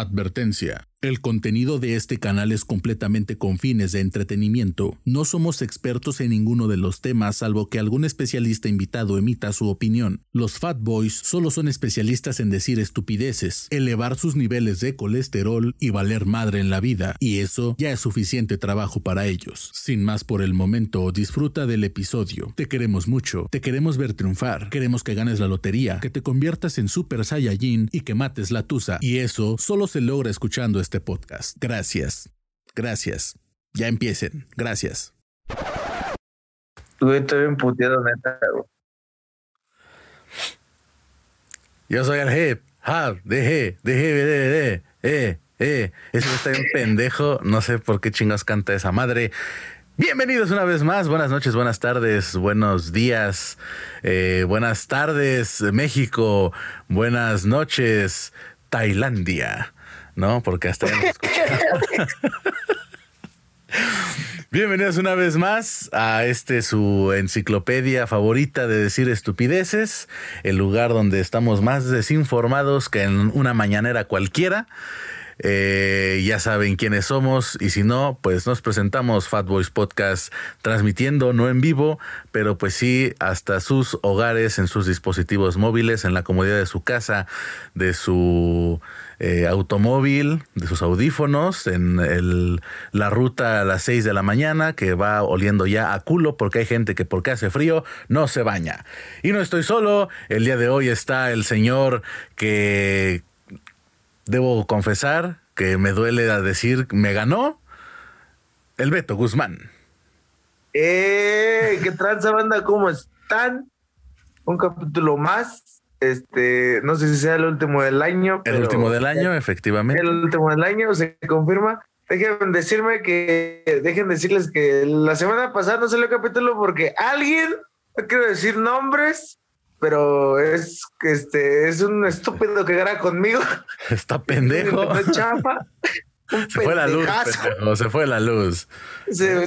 Advertencia. El contenido de este canal es completamente con fines de entretenimiento. No somos expertos en ninguno de los temas salvo que algún especialista invitado emita su opinión. Los Fat Boys solo son especialistas en decir estupideces, elevar sus niveles de colesterol y valer madre en la vida, y eso ya es suficiente trabajo para ellos. Sin más por el momento, disfruta del episodio. Te queremos mucho, te queremos ver triunfar, queremos que ganes la lotería, que te conviertas en Super Saiyajin y que mates la tusa, y eso solo se logra escuchando este podcast. Gracias. Gracias. Ya empiecen. Gracias. Güey, estoy neta, güey. Yo soy el hip, hop, de de de eh, eh. Ese está bien pendejo. No sé por qué chingas canta esa madre. Bienvenidos una vez más. Buenas noches, buenas tardes, buenos días, eh, buenas tardes, México. Buenas noches, Tailandia. ¿No? Porque hasta ya nos Bienvenidos una vez más a este su enciclopedia favorita de decir estupideces, el lugar donde estamos más desinformados que en una mañanera cualquiera. Eh, ya saben quiénes somos y si no, pues nos presentamos Fat Boys Podcast transmitiendo, no en vivo, pero pues sí hasta sus hogares, en sus dispositivos móviles, en la comodidad de su casa, de su eh, automóvil, de sus audífonos, en el, la ruta a las 6 de la mañana, que va oliendo ya a culo, porque hay gente que porque hace frío no se baña. Y no estoy solo, el día de hoy está el señor que debo confesar que me duele a decir, me ganó, el Beto Guzmán. ¡Eh! ¿Qué tranza banda? ¿Cómo están? Un capítulo más este, no sé si sea el último del año. El último del año, efectivamente. El último del año, se confirma. Dejen decirme que, dejen decirles que la semana pasada no salió el capítulo porque alguien, no quiero decir nombres, pero es este es un estúpido que graba conmigo. Está pendejo. Se fue la luz, se fue la luz.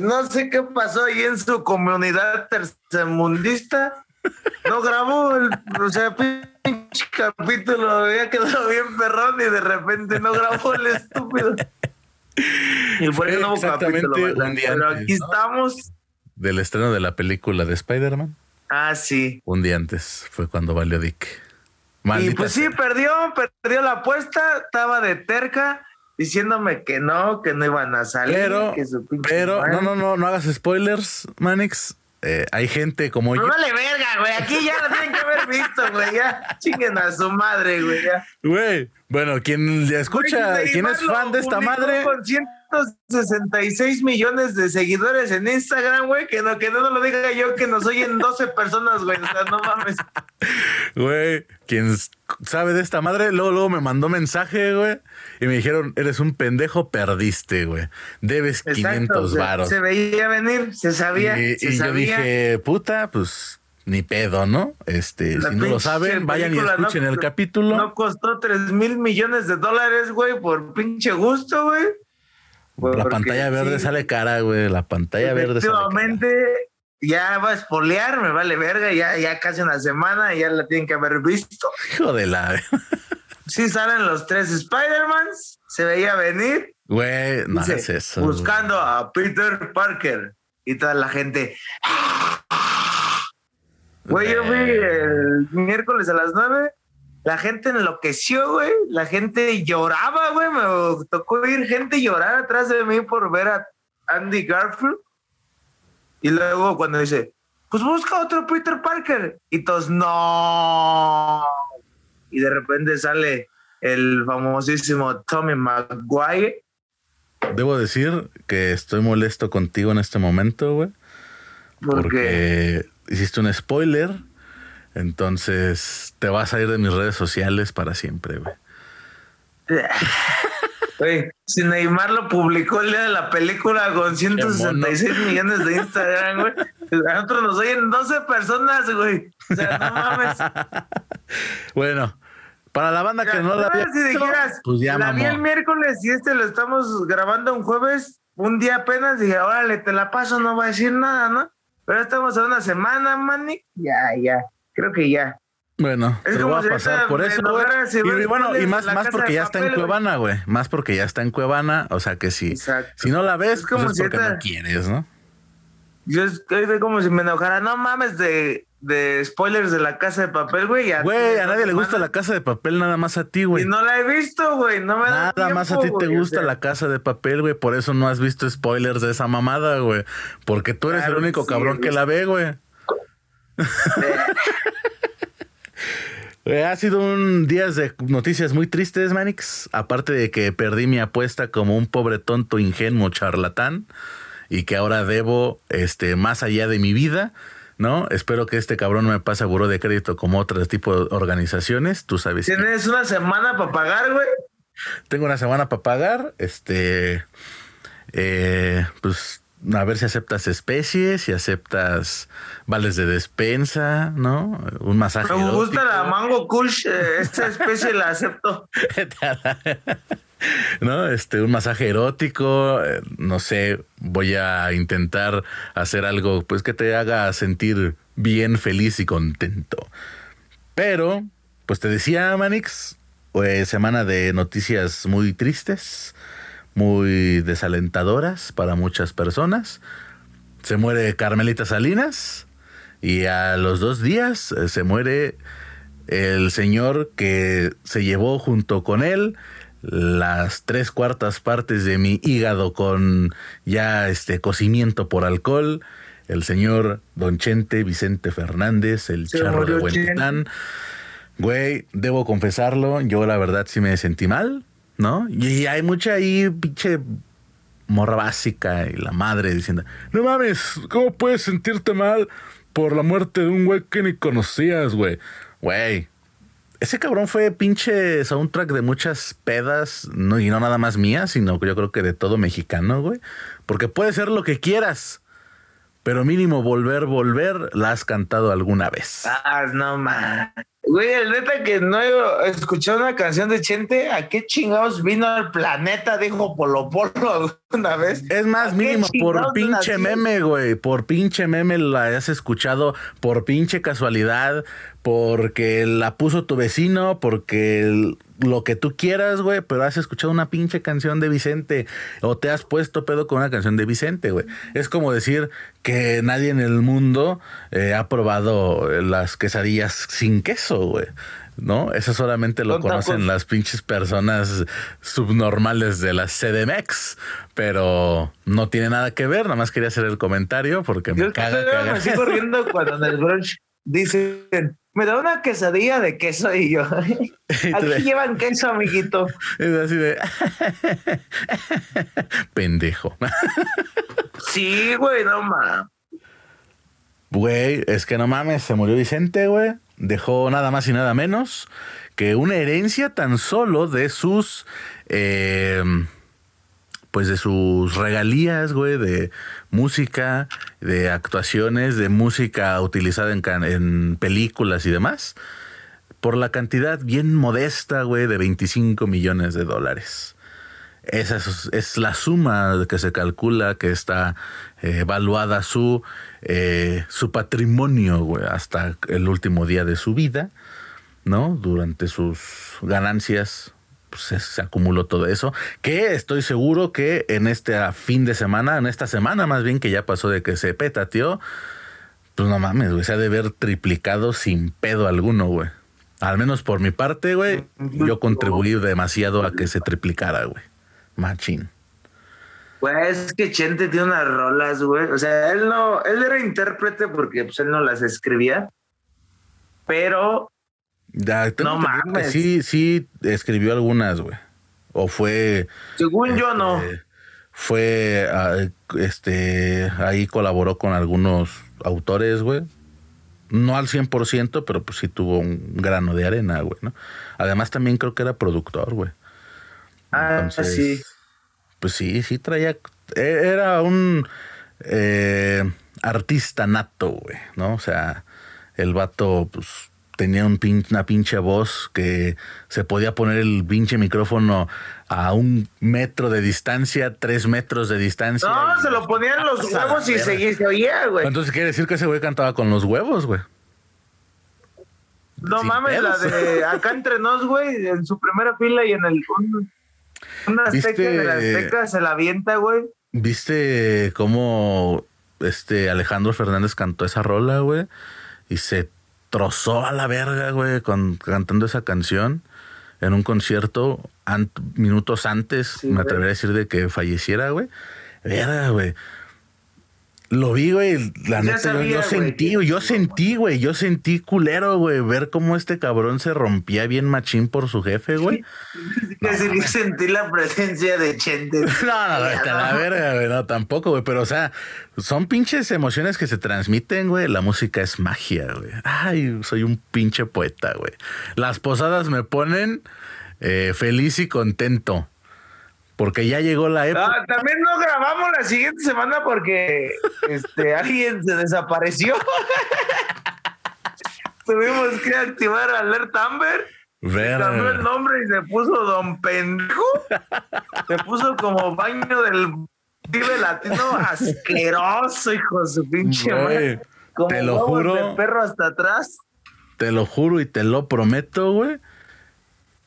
no sé qué pasó ahí en su comunidad tercermundista no grabó el, o sea, pinche capítulo, había quedado bien perrón y de repente no grabó el estúpido. Y fue el nuevo capítulo, Pero aquí estamos. Del estreno de la película de Spider-Man. Ah, sí. Un día antes fue cuando valió Dick. y pues sí, perdió, perdió la apuesta, estaba de terca diciéndome que no, que no iban a salir. Pero, pero no, no, no, no hagas spoilers, Manix. Eh, hay gente como yo. No vale verga, güey. Aquí ya lo tienen que haber visto, güey. Ya chinguen a su madre, güey. Güey, bueno, quien escucha, quien es fan de esta madre. 166 millones de seguidores en Instagram, güey. Que no, que no lo diga yo, que nos oyen 12 personas, güey. O sea, no mames. Güey, quien sabe de esta madre, luego, luego me mandó mensaje, güey y me dijeron, eres un pendejo, perdiste, güey. Debes 500 varos. Se, veía venir, se sabía. Y, yo dije, puta, pues ni pedo, ¿no? Este, si no lo saben, vayan y escuchen el capítulo. No costó 3 mil millones de dólares, güey, por pinche gusto, güey. La pantalla verde sale cara, güey. La pantalla verde sale cara. ya va a espolear, me vale verga, ya, ya casi una semana, ya la tienen que haber visto. Hijo de la. sí salen los tres Spider-Mans, se veía venir. Güey, no es eso. Buscando a Peter Parker y toda la gente. Güey, yo vi el miércoles a las nueve, la gente enloqueció, güey, la gente lloraba, güey, me tocó ir gente llorar atrás de mí por ver a Andy Garfield. Y luego cuando dice, pues busca otro Peter Parker. Y todos, no y de repente sale el famosísimo Tommy Maguire. Debo decir que estoy molesto contigo en este momento, güey. porque hiciste un spoiler. Entonces te vas a ir de mis redes sociales para siempre, güey. Güey, si Neymar lo publicó el día de la película con 166 millones de Instagram, güey. A nosotros nos oyen 12 personas, güey. O sea, no mames. Bueno, para la banda que no la si dijeras, pues ya La vi el miércoles y este lo estamos grabando un jueves, un día apenas, dije, órale, te la paso, no va a decir nada, ¿no? Pero estamos a una semana, Manny. Ya, ya, creo que ya. Bueno, Es te voy a pasar por eso, güey. Y, bueno, y más, más porque ya está en. Cuevana, güey. Más porque ya está en Cuevana. O sea que si, Exacto. si no la ves, Es como pues es si porque esta- no quieres, ¿no? Yo es es como si me enojara, no mames de, de spoilers de la casa de papel, güey. Güey, a nadie le gusta la casa de papel, nada más a ti, güey. Y no la he visto, güey. No me da Nada más a ti tiempo, te o gusta sea. la casa de papel, güey. Por eso no has visto spoilers de esa mamada, güey. Porque tú eres Claro el único sí, cabrón que la ve, güey. Eh, Ha sido un día de noticias muy tristes, Manix. Aparte de que perdí mi apuesta como un pobre tonto ingenuo charlatán y que ahora debo este más allá de mi vida, ¿no? Espero que este cabrón no me pase a buró de crédito como otro tipo de organizaciones. Tú sabes que Tienes una semana para pagar, güey. tengo una semana para pagar. Este, eh, pues a ver si aceptas especies, si aceptas vales de despensa, ¿no? Un masaje. Me gusta erótico. la mango kush. eh, esta especie la acepto. ¿no? Este, un masaje erótico, eh, no sé, voy a intentar hacer algo pues que te haga sentir bien, feliz y contento. Pero, pues te decía, Manix, pues, semana de noticias muy tristes, muy desalentadoras para muchas personas. Se muere Carmelita Salinas y a los dos días eh, se muere el señor que se llevó junto con él las tres cuartas partes de mi hígado con ya este cocimiento por alcohol, el señor Don Chente Vicente Fernández, el Se charro de Huentitán. Güey, debo confesarlo, yo la verdad sí me sentí mal, ¿no? Y hay mucha ahí pinche morra básica y la madre diciendo, no mames, ¿cómo puedes sentirte mal por la muerte de un güey que ni conocías, güey? Güey, ese cabrón fue pinche soundtrack de muchas pedas, no, y no nada más mías, sino yo creo que de todo mexicano, güey. Porque puede ser lo que quieras, pero mínimo volver, volver, la has cantado alguna vez. Ah, no mames. Güey, el neta que no he escuchado una canción de Chente, ¿a qué chingados vino al planeta? Dijo Polo Polo alguna vez. Es más, ¿A qué mínimo, por pinche meme, güey. Por pinche meme la has escuchado, por pinche casualidad, porque la puso tu vecino, porque el- lo que tú quieras, güey, pero has escuchado una pinche canción de Vicente o te has puesto pedo con una canción de Vicente, güey. Es como decir que nadie en el mundo eh, ha probado las quesadillas sin queso, güey. ¿No? Eso solamente lo tacos. conocen las pinches personas subnormales de la CDMX, pero no tiene nada que ver, nada más quería hacer el comentario porque me caga cagar. me sigo riendo cuando en el brunch dicen, me da una quesadilla de queso y yo, aquí llevan queso, amiguito. Es así de pendejo. Sí, güey, no mames. Güey, es que no mames, se murió Vicente, güey. Dejó nada más y nada menos que una herencia tan solo de sus. eh, pues de sus regalías, güey, de música, de actuaciones, de música utilizada en, películas y demás, por la cantidad bien modesta, güey, de 25 millones de dólares. Esa es, es la suma que se calcula que está eh, evaluada su, eh, su patrimonio, güey, hasta el último día de su vida, ¿no? Durante sus ganancias, pues se, acumuló todo eso. Que estoy seguro que en este ah, fin de semana, en esta semana más bien que ya pasó de que se petateó, pues no mames, güey, se ha de ver triplicado sin pedo alguno, güey. Al menos por mi parte, güey, yo contribuí demasiado a que se triplicara, güey. Machín. Güey, es que Chente tiene unas rolas, güey. O sea, él no, él era intérprete porque pues, él no las escribía. Pero Ya, No mames. sí, sí escribió algunas, güey. O fue. según yo no. este, Fue, ah, este, ahí colaboró con algunos autores, güey. No al 100%, pero pues sí tuvo un grano de arena, güey, ¿no? Además también creo que era productor, güey. Ah, Entonces, sí. Pues sí, sí traía. e- Era un eh, artista nato, güey, ¿no? O sea, el vato, pues tenía un pin- una pinche voz que se podía poner el pinche micrófono a un metro de distancia, tres metros de distancia. No, se lo ponían los huevos y se, se oía, güey. Entonces quiere decir que ese güey cantaba con los huevos, güey. No sin mames, la de acá entre nos, güey, en su primera fila y en el. Un, una azteca ¿Viste? de la azteca se la avienta, güey. ¿Viste cómo este Alejandro Fernández cantó esa rola, güey? Y se trozó a la verga, güey, con, cantando esa canción en un concierto an- minutos antes, Sí, me atrevería a decir, de que falleciera, güey. Verga, güey. Lo vi, güey, la neta, yo- sabía, yo, güey, sentí, güey, yo sentí, güey, yo sentí culero, güey, ver cómo este cabrón se rompía bien machín por su jefe, güey. Sí que sentí la presencia de Chente. No, no, no, la verga, güey, no, tampoco, güey, pero o sea, son pinches emociones que se transmiten, güey, la música es magia, güey. Ay, soy un pinche poeta, güey. Las posadas me ponen eh, feliz y contento, porque ya llegó la época. También no grabamos la siguiente semana porque este alguien se desapareció. Tuvimos que activar Alert Amber. Verga. Cambió el nombre y se puso Don Pendejo. Se puso como baño del vive latino asqueroso, hijo de su pinche madre. Como te lo juro. de perro hasta atrás. Te lo juro y te lo prometo, güey,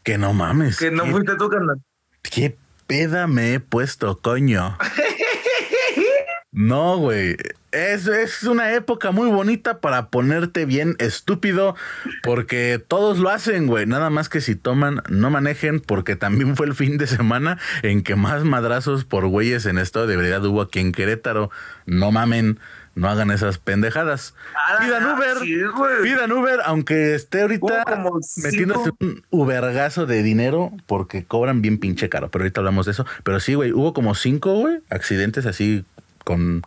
que no mames. Que no ¿qué, fuiste tú, carnal. qué peda me he puesto, coño. No, güey. Es, es una época muy bonita para ponerte bien estúpido porque todos lo hacen, güey. Nada más que si toman, no manejen porque también fue el fin de semana en que más madrazos por güeyes en estado de ebriedad hubo aquí en Querétaro. No mamen, no hagan esas pendejadas. Ah, Pidan Uber, sí, pidan Uber, aunque esté ahorita metiéndose un Ubergazo de dinero porque cobran bien pinche caro. Pero ahorita hablamos de eso. Pero sí, güey, hubo como cinco, güey, accidentes así con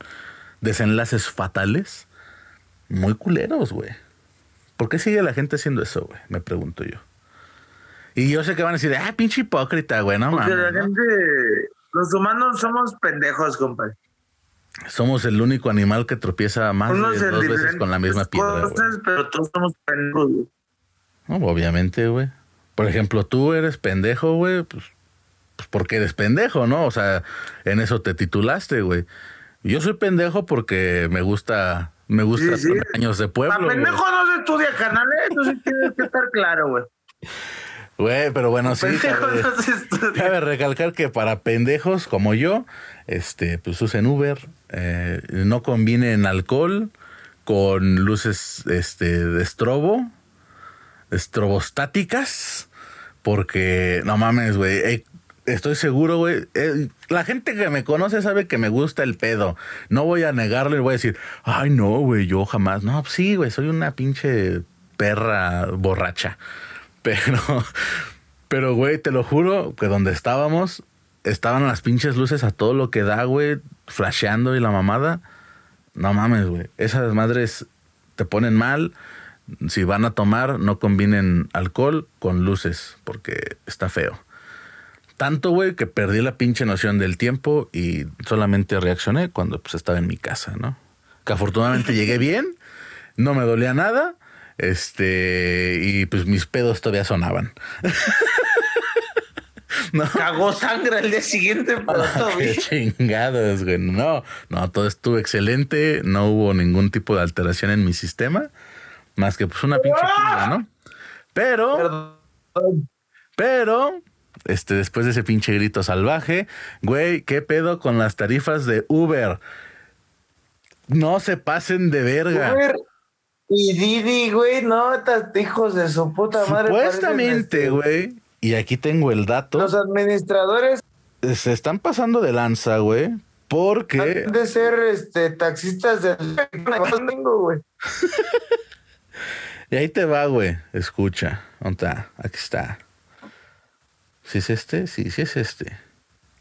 desenlaces fatales. Muy culeros, güey. ¿Por qué sigue la gente haciendo eso, güey? Me pregunto yo. Y yo sé que van a decir, ah, pinche hipócrita, güey, no Porque mames. la ¿no? gente, los humanos somos pendejos, compadre. Somos el único animal que tropieza más Unos de dos veces con la misma piedra, pero todos somos pendejos. No, obviamente, güey. Por ejemplo, tú eres pendejo, güey, pues, pues porque eres pendejo, ¿no? O sea, en eso te titulaste, güey. Yo soy pendejo porque me gusta, me gusta Sí, sí. años de pueblo. pendejo no se estudia canales, entonces tienes que estar claro, güey. Güey, pero bueno, sí. cabe, cabe recalcar que para pendejos como yo, este, pues usen Uber, eh, no combinen alcohol con luces este, de estrobo, estrobostáticas, porque no mames, güey. eh, estoy seguro, güey. eh, la gente que me conoce sabe que me gusta el pedo. No voy a negarlo y voy a decir, ay, no, güey, yo jamás. No, sí, güey, soy una pinche perra borracha. Pero, pero, güey, te lo juro que donde estábamos, estaban las pinches luces a todo lo que da, güey, flasheando y la mamada. No mames, güey. Esas madres te ponen mal. Si van a tomar, no combinen alcohol con luces, porque está feo. Tanto, güey, que perdí la pinche noción del tiempo y solamente reaccioné cuando pues, estaba en mi casa, ¿no? Que afortunadamente llegué bien, no me dolía nada, este, y pues mis pedos todavía sonaban. ¿No? Cagó sangre al día siguiente, pero todo Qué chingados, güey. No, no, todo estuvo excelente. No hubo ningún tipo de alteración en mi sistema. Más que pues una pinche cruda, ¿no? Pero, Perdón. pero, este, después de ese pinche grito salvaje, güey, ¿qué pedo con las tarifas de Uber? No se pasen de verga. Uber y Didi, güey, no, hijos de su puta madre. Supuestamente, parecen, güey. Y aquí tengo el este, dato. Los administradores Se están pasando de lanza, güey. Porque han de ser este, taxistas güey. Y ahí te va, güey. Escucha. ¿Dónde está? Aquí está. ¿Sí es este? Sí, sí es este.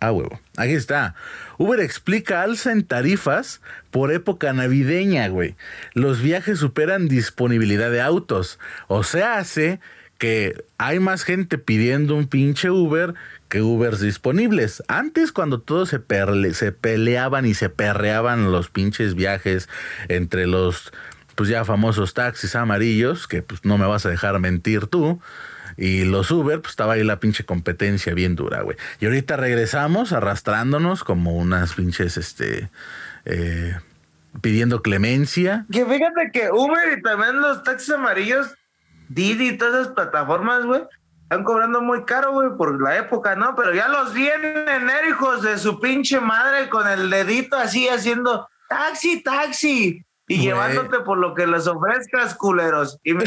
Ah, huevo. Aquí está. Uber explica alza en tarifas por época navideña, güey. Los viajes superan disponibilidad de autos. O sea, hace que hay más gente pidiendo un pinche Uber que Ubers disponibles. Antes, cuando todos se, se peleaban y se perreaban los pinches viajes entre los pues ya famosos taxis amarillos, que pues no me vas a dejar mentir tú, y los Uber, pues estaba ahí la pinche competencia bien dura, güey. Y ahorita regresamos arrastrándonos como unas pinches, este, eh, pidiendo clemencia. Que fíjate que Uber y también los taxis amarillos Didi y todas esas plataformas, güey, están cobrando muy caro, güey, por la época, ¿no? Pero ya los vienen enero, hijos de su pinche madre, con el dedito así haciendo taxi, taxi. Y llevándote por lo que les ofrezcas, culeros. Y, no,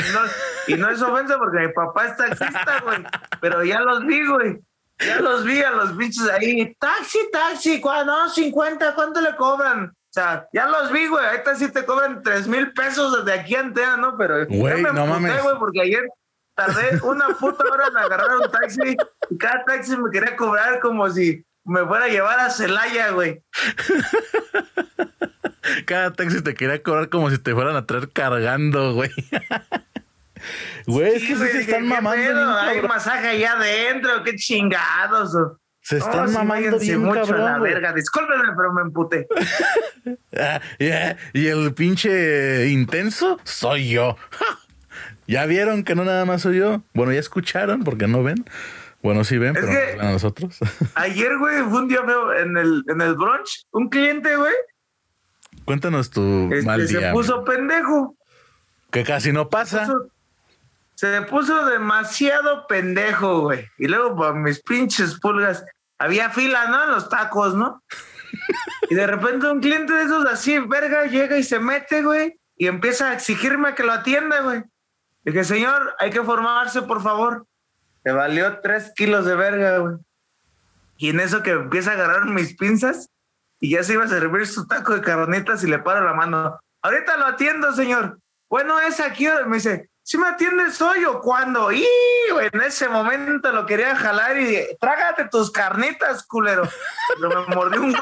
y no es ofensa porque mi papá es taxista, güey. Pero ya los vi, güey. Ya los vi a los bichos ahí. Taxi, taxi, no, 50, ¿cuánto le cobran? O sea, ya los vi, güey. Ahorita sí te cobran 3 mil pesos desde aquí a Antea, ¿no? Pero güey, me no mames. güey, porque ayer tardé una puta hora en agarrar un taxi y cada taxi me quería cobrar como si me fuera a llevar a Celaya, güey. Cada taxi te quería cobrar como si te fueran a traer cargando, güey. Güey, es que se están mamando. Hay masaje allá adentro, qué chingados. Se están mamando bien mucho cabrón, la verga. Discúlpeme, pero me emputé. Ah, y el pinche intenso soy yo. ¿Ya vieron que no nada más soy yo? Bueno, ya escucharon porque no ven. Bueno, sí ven, pero no ven a nosotros. Ayer, güey, fue un día feo en el, en el brunch. Un cliente, güey, Cuéntanos tu este, mal día. Se puso pendejo. Que casi no pasa. Se puso, demasiado pendejo, güey. Y luego, por mis pinches pulgas, había fila, ¿no? En los tacos, ¿no? y de repente un cliente de esos así, verga, llega y se mete, güey, y empieza a exigirme que lo atienda, güey. Dije, señor, hay que formarse, por favor. Me valió tres kilos de verga, güey. Y en eso que empieza a agarrar mis pinzas, y ya se iba a servir su taco de caronitas y le paro la mano. Ahorita lo atiendo, señor. Bueno, es aquí. Me dice, si me atiendes hoy o cuándo. Y en ese momento lo quería jalar y trágate tus carnitas, culero. Pero me mordió un.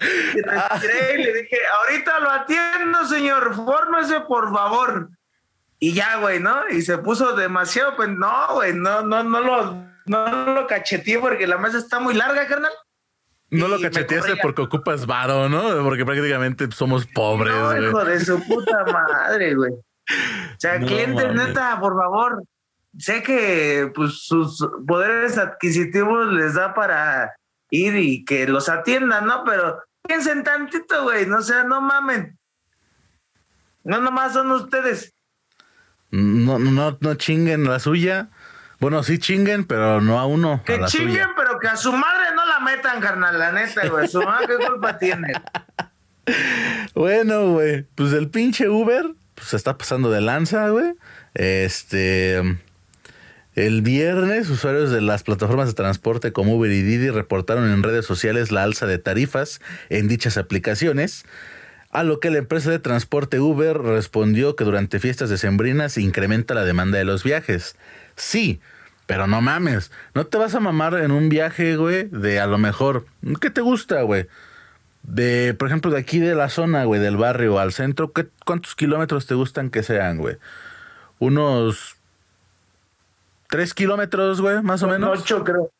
y y le dije, ahorita lo atiendo, señor. Fórmese, por favor. Y ya, güey, ¿no? Y se puso demasiado, pues no, güey, no, no, no lo, no lo cacheteé porque la mesa está muy larga, carnal. No lo cacheteaste porque ocupas varo, ¿no? Porque prácticamente somos pobres, no, hijo de su puta madre, güey. O sea, clientes, neta, por favor. Sé que pues sus poderes adquisitivos les da para ir y que los atiendan, ¿no? Pero piensen tantito, güey. No sea, no mamen. No nomás son ustedes. No, no, no chinguen la suya. Bueno, sí chinguen, pero no a uno. Que chinguen, pero que a su madre no la metan, carnal, la neta, güey. Su madre, ¿qué culpa tiene? Bueno, güey, pues el pinche Uber pues, se está pasando de lanza, güey. Este. El viernes, usuarios de las plataformas de transporte como Uber y Didi reportaron en redes sociales la alza de tarifas en dichas aplicaciones. A lo que la empresa de transporte Uber respondió que durante fiestas decembrinas incrementa la demanda de los viajes. Sí, pero no mames. No te vas a mamar en un viaje, güey, de a lo mejor. ¿Qué te gusta, güey? De, por ejemplo, de aquí de la zona, güey, del barrio al centro, ¿qué, ¿cuántos kilómetros te gustan que sean, güey? Unos. ¿Tres kilómetros, güey, más o menos? Ocho, creo.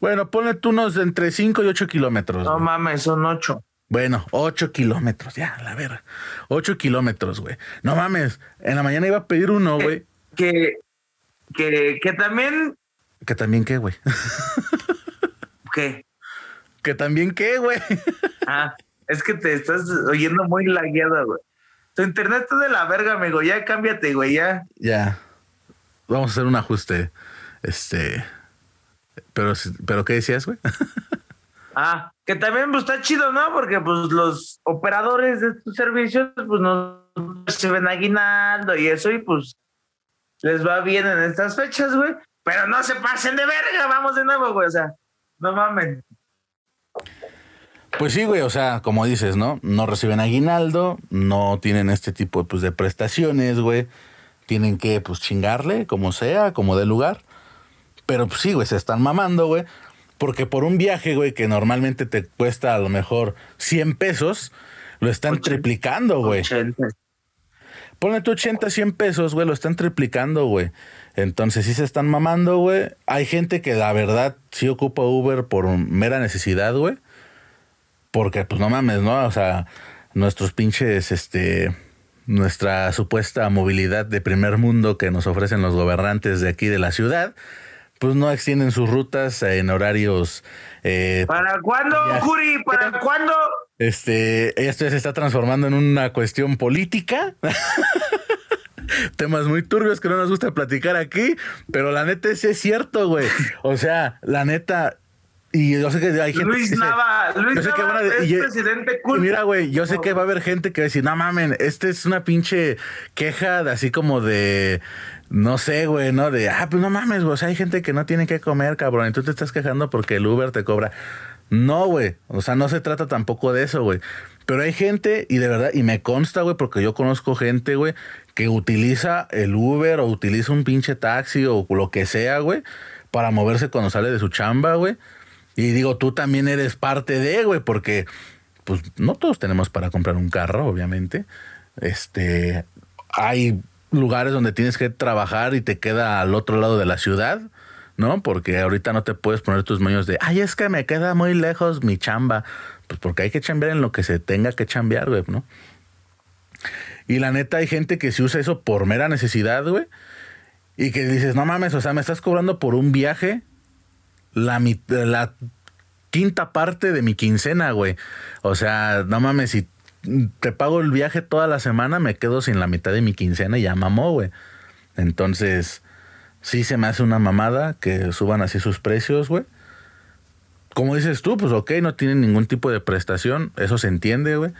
Bueno, ponle tú unos entre cinco y ocho kilómetros. No mames, son ocho. Bueno, ocho kilómetros, ya, la verga. Ocho kilómetros, güey. No mames, en la mañana iba a pedir uno, güey. Que, que, que también. ¿Que también qué, güey? ¿Qué? ¿Que también qué, güey? ah, es que te estás oyendo muy lagueada, güey. Tu internet es de la verga, amigo. Ya cámbiate, güey, ya. Ya. Vamos a hacer un ajuste. Este. Pero, pero ¿qué decías, güey? Ah, que también pues, está chido, ¿no? Porque pues los operadores de estos servicios pues no ven aguinaldo y eso y pues les va bien en estas fechas, güey. Pero no se pasen de verga, vamos de nuevo, güey. O sea, no mames. Pues sí, güey, o sea, como dices, ¿no? No reciben aguinaldo, no tienen este tipo pues, de prestaciones, güey. Tienen que, pues, chingarle, como sea, como de lugar. Pero pues sí, güey, se están mamando, güey. Porque por un viaje, güey, que normalmente te cuesta a lo mejor 100 pesos, lo están triplicando, güey. Ponle tu 80, 100 pesos, güey, lo están triplicando, güey. Entonces sí se están mamando, güey. Hay gente que la verdad sí ocupa Uber por mera necesidad, güey. Porque pues no mames, ¿no? O sea, nuestros pinches, este, nuestra supuesta movilidad de primer mundo que nos ofrecen los gobernantes de aquí de la ciudad, pues no extienden sus rutas en horarios. Eh, ¿Para cuándo, Juri? ¿Para cuándo? Este, esto se está transformando en una cuestión política. temas muy turbios que no nos gusta platicar aquí, pero la neta sí es cierto, güey. O sea, la neta, y yo sé que hay gente. Luis Nava, Luis Nava es presidente cool. Mira, güey, yo sé que va a haber gente que va a decir, no mamen, este es una pinche queja de así como de. No sé, güey, ¿no? De, ah, pues no mames, güey. O sea, hay gente que no tiene que comer, cabrón. Y tú te estás quejando porque el Uber te cobra. No, güey. O sea, no se trata tampoco de eso, güey. Pero hay gente, y de verdad, y me consta, güey, porque yo conozco gente, güey, que utiliza el Uber o utiliza un pinche taxi o lo que sea, güey, para moverse cuando sale de su chamba, güey y digo, tú también eres parte de, güey, porque pues no todos tenemos para comprar un carro, obviamente. Este, hay lugares donde tienes que trabajar y te queda al otro lado de la ciudad, ¿no? Porque ahorita no te puedes poner tus moños de, ay, es que me queda muy lejos mi chamba. Pues porque hay que chambear en lo que se tenga que chambear, güey, ¿no? Y la neta hay gente que se usa eso por mera necesidad, güey. Y que dices, no mames, o sea, me estás cobrando por un viaje la, la quinta parte de mi quincena, güey. O sea, no mames, si te pago el viaje toda la semana, me quedo sin la mitad de mi quincena y ya mamó, güey. Entonces, sí se me hace una mamada que suban así sus precios, güey. Como dices tú, pues ok, no tienen ningún tipo de prestación, eso se entiende, güey.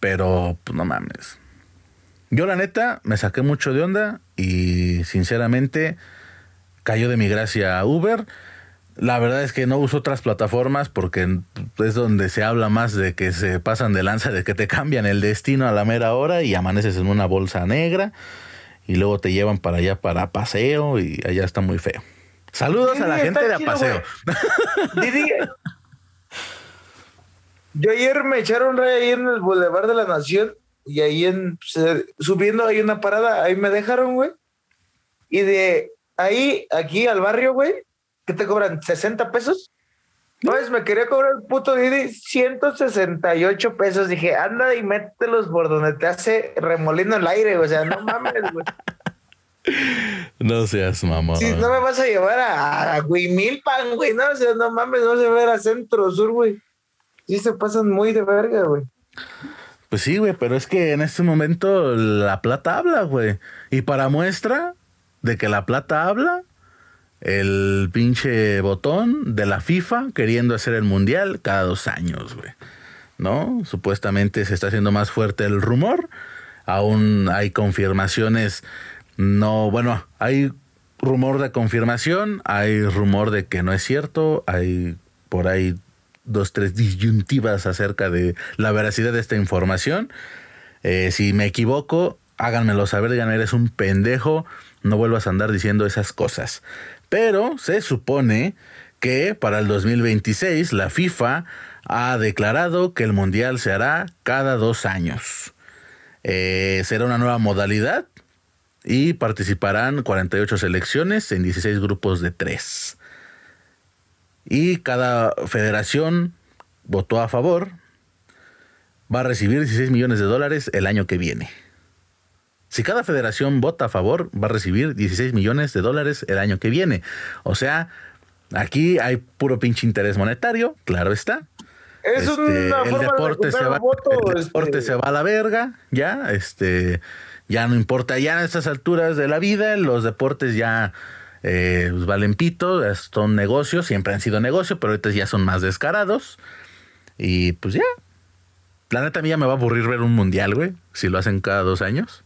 Pero, pues no mames. Yo la neta me saqué mucho de onda y sinceramente cayó de mi gracia Uber. La verdad es que no uso otras plataformas porque es donde se habla más de que se pasan de lanza, de que te cambian el destino a la mera hora y amaneces en una bolsa negra y luego te llevan para allá para paseo y allá está muy feo. Saludos a la gente de a paseo. Didi, yo ayer me echaron rey ahí en el Boulevard de la Nación y ahí en subiendo hay una parada, ahí me dejaron, güey. Y de ahí aquí al barrio, güey, ¿qué te cobran? ¿60 pesos? Pues me quería cobrar el puto Didi 168 pesos. Dije, anda y mételos por donde te hace remolino el aire. O sea, no mames, güey. No seas mamá. Si no me vas a llevar a, a Guimilpan, güey, no, o sea, no mames, no se ver a Centro Sur, güey. Sí se pasan muy de verga, güey. Pues sí, güey, pero es que en este momento la plata habla, güey. Y para muestra de que la plata habla, el pinche botón de la FIFA queriendo hacer el mundial cada dos años, güey. ¿No? Supuestamente se está haciendo más fuerte el rumor. Aún hay confirmaciones. No, bueno, hay rumor de confirmación, hay rumor de que no es cierto, hay por ahí dos, tres disyuntivas acerca de la veracidad de esta información. Eh, si me equivoco, háganmelo saber, digan, eres un pendejo, no vuelvas a andar diciendo esas cosas. Pero se supone que para el 2026 la FIFA ha declarado que el Mundial se hará cada dos años. Eh, será una nueva modalidad y participarán 48 selecciones en 16 grupos de tres. Y cada federación votó a favor. Va a recibir 16 millones de dólares el año que viene. Si cada federación vota a favor, va a recibir 16 millones de dólares el año que viene. O sea, aquí hay puro pinche interés monetario, claro está. Es este, el deporte se va, el deporte este. se va a la verga, ya, este, ya no importa, ya a estas alturas de la vida, los deportes ya eh, pues valen pito, son negocios, siempre han sido negocios, pero ahorita ya son más descarados. Y pues ya, la neta mía me va a aburrir ver un mundial, güey, si lo hacen cada dos años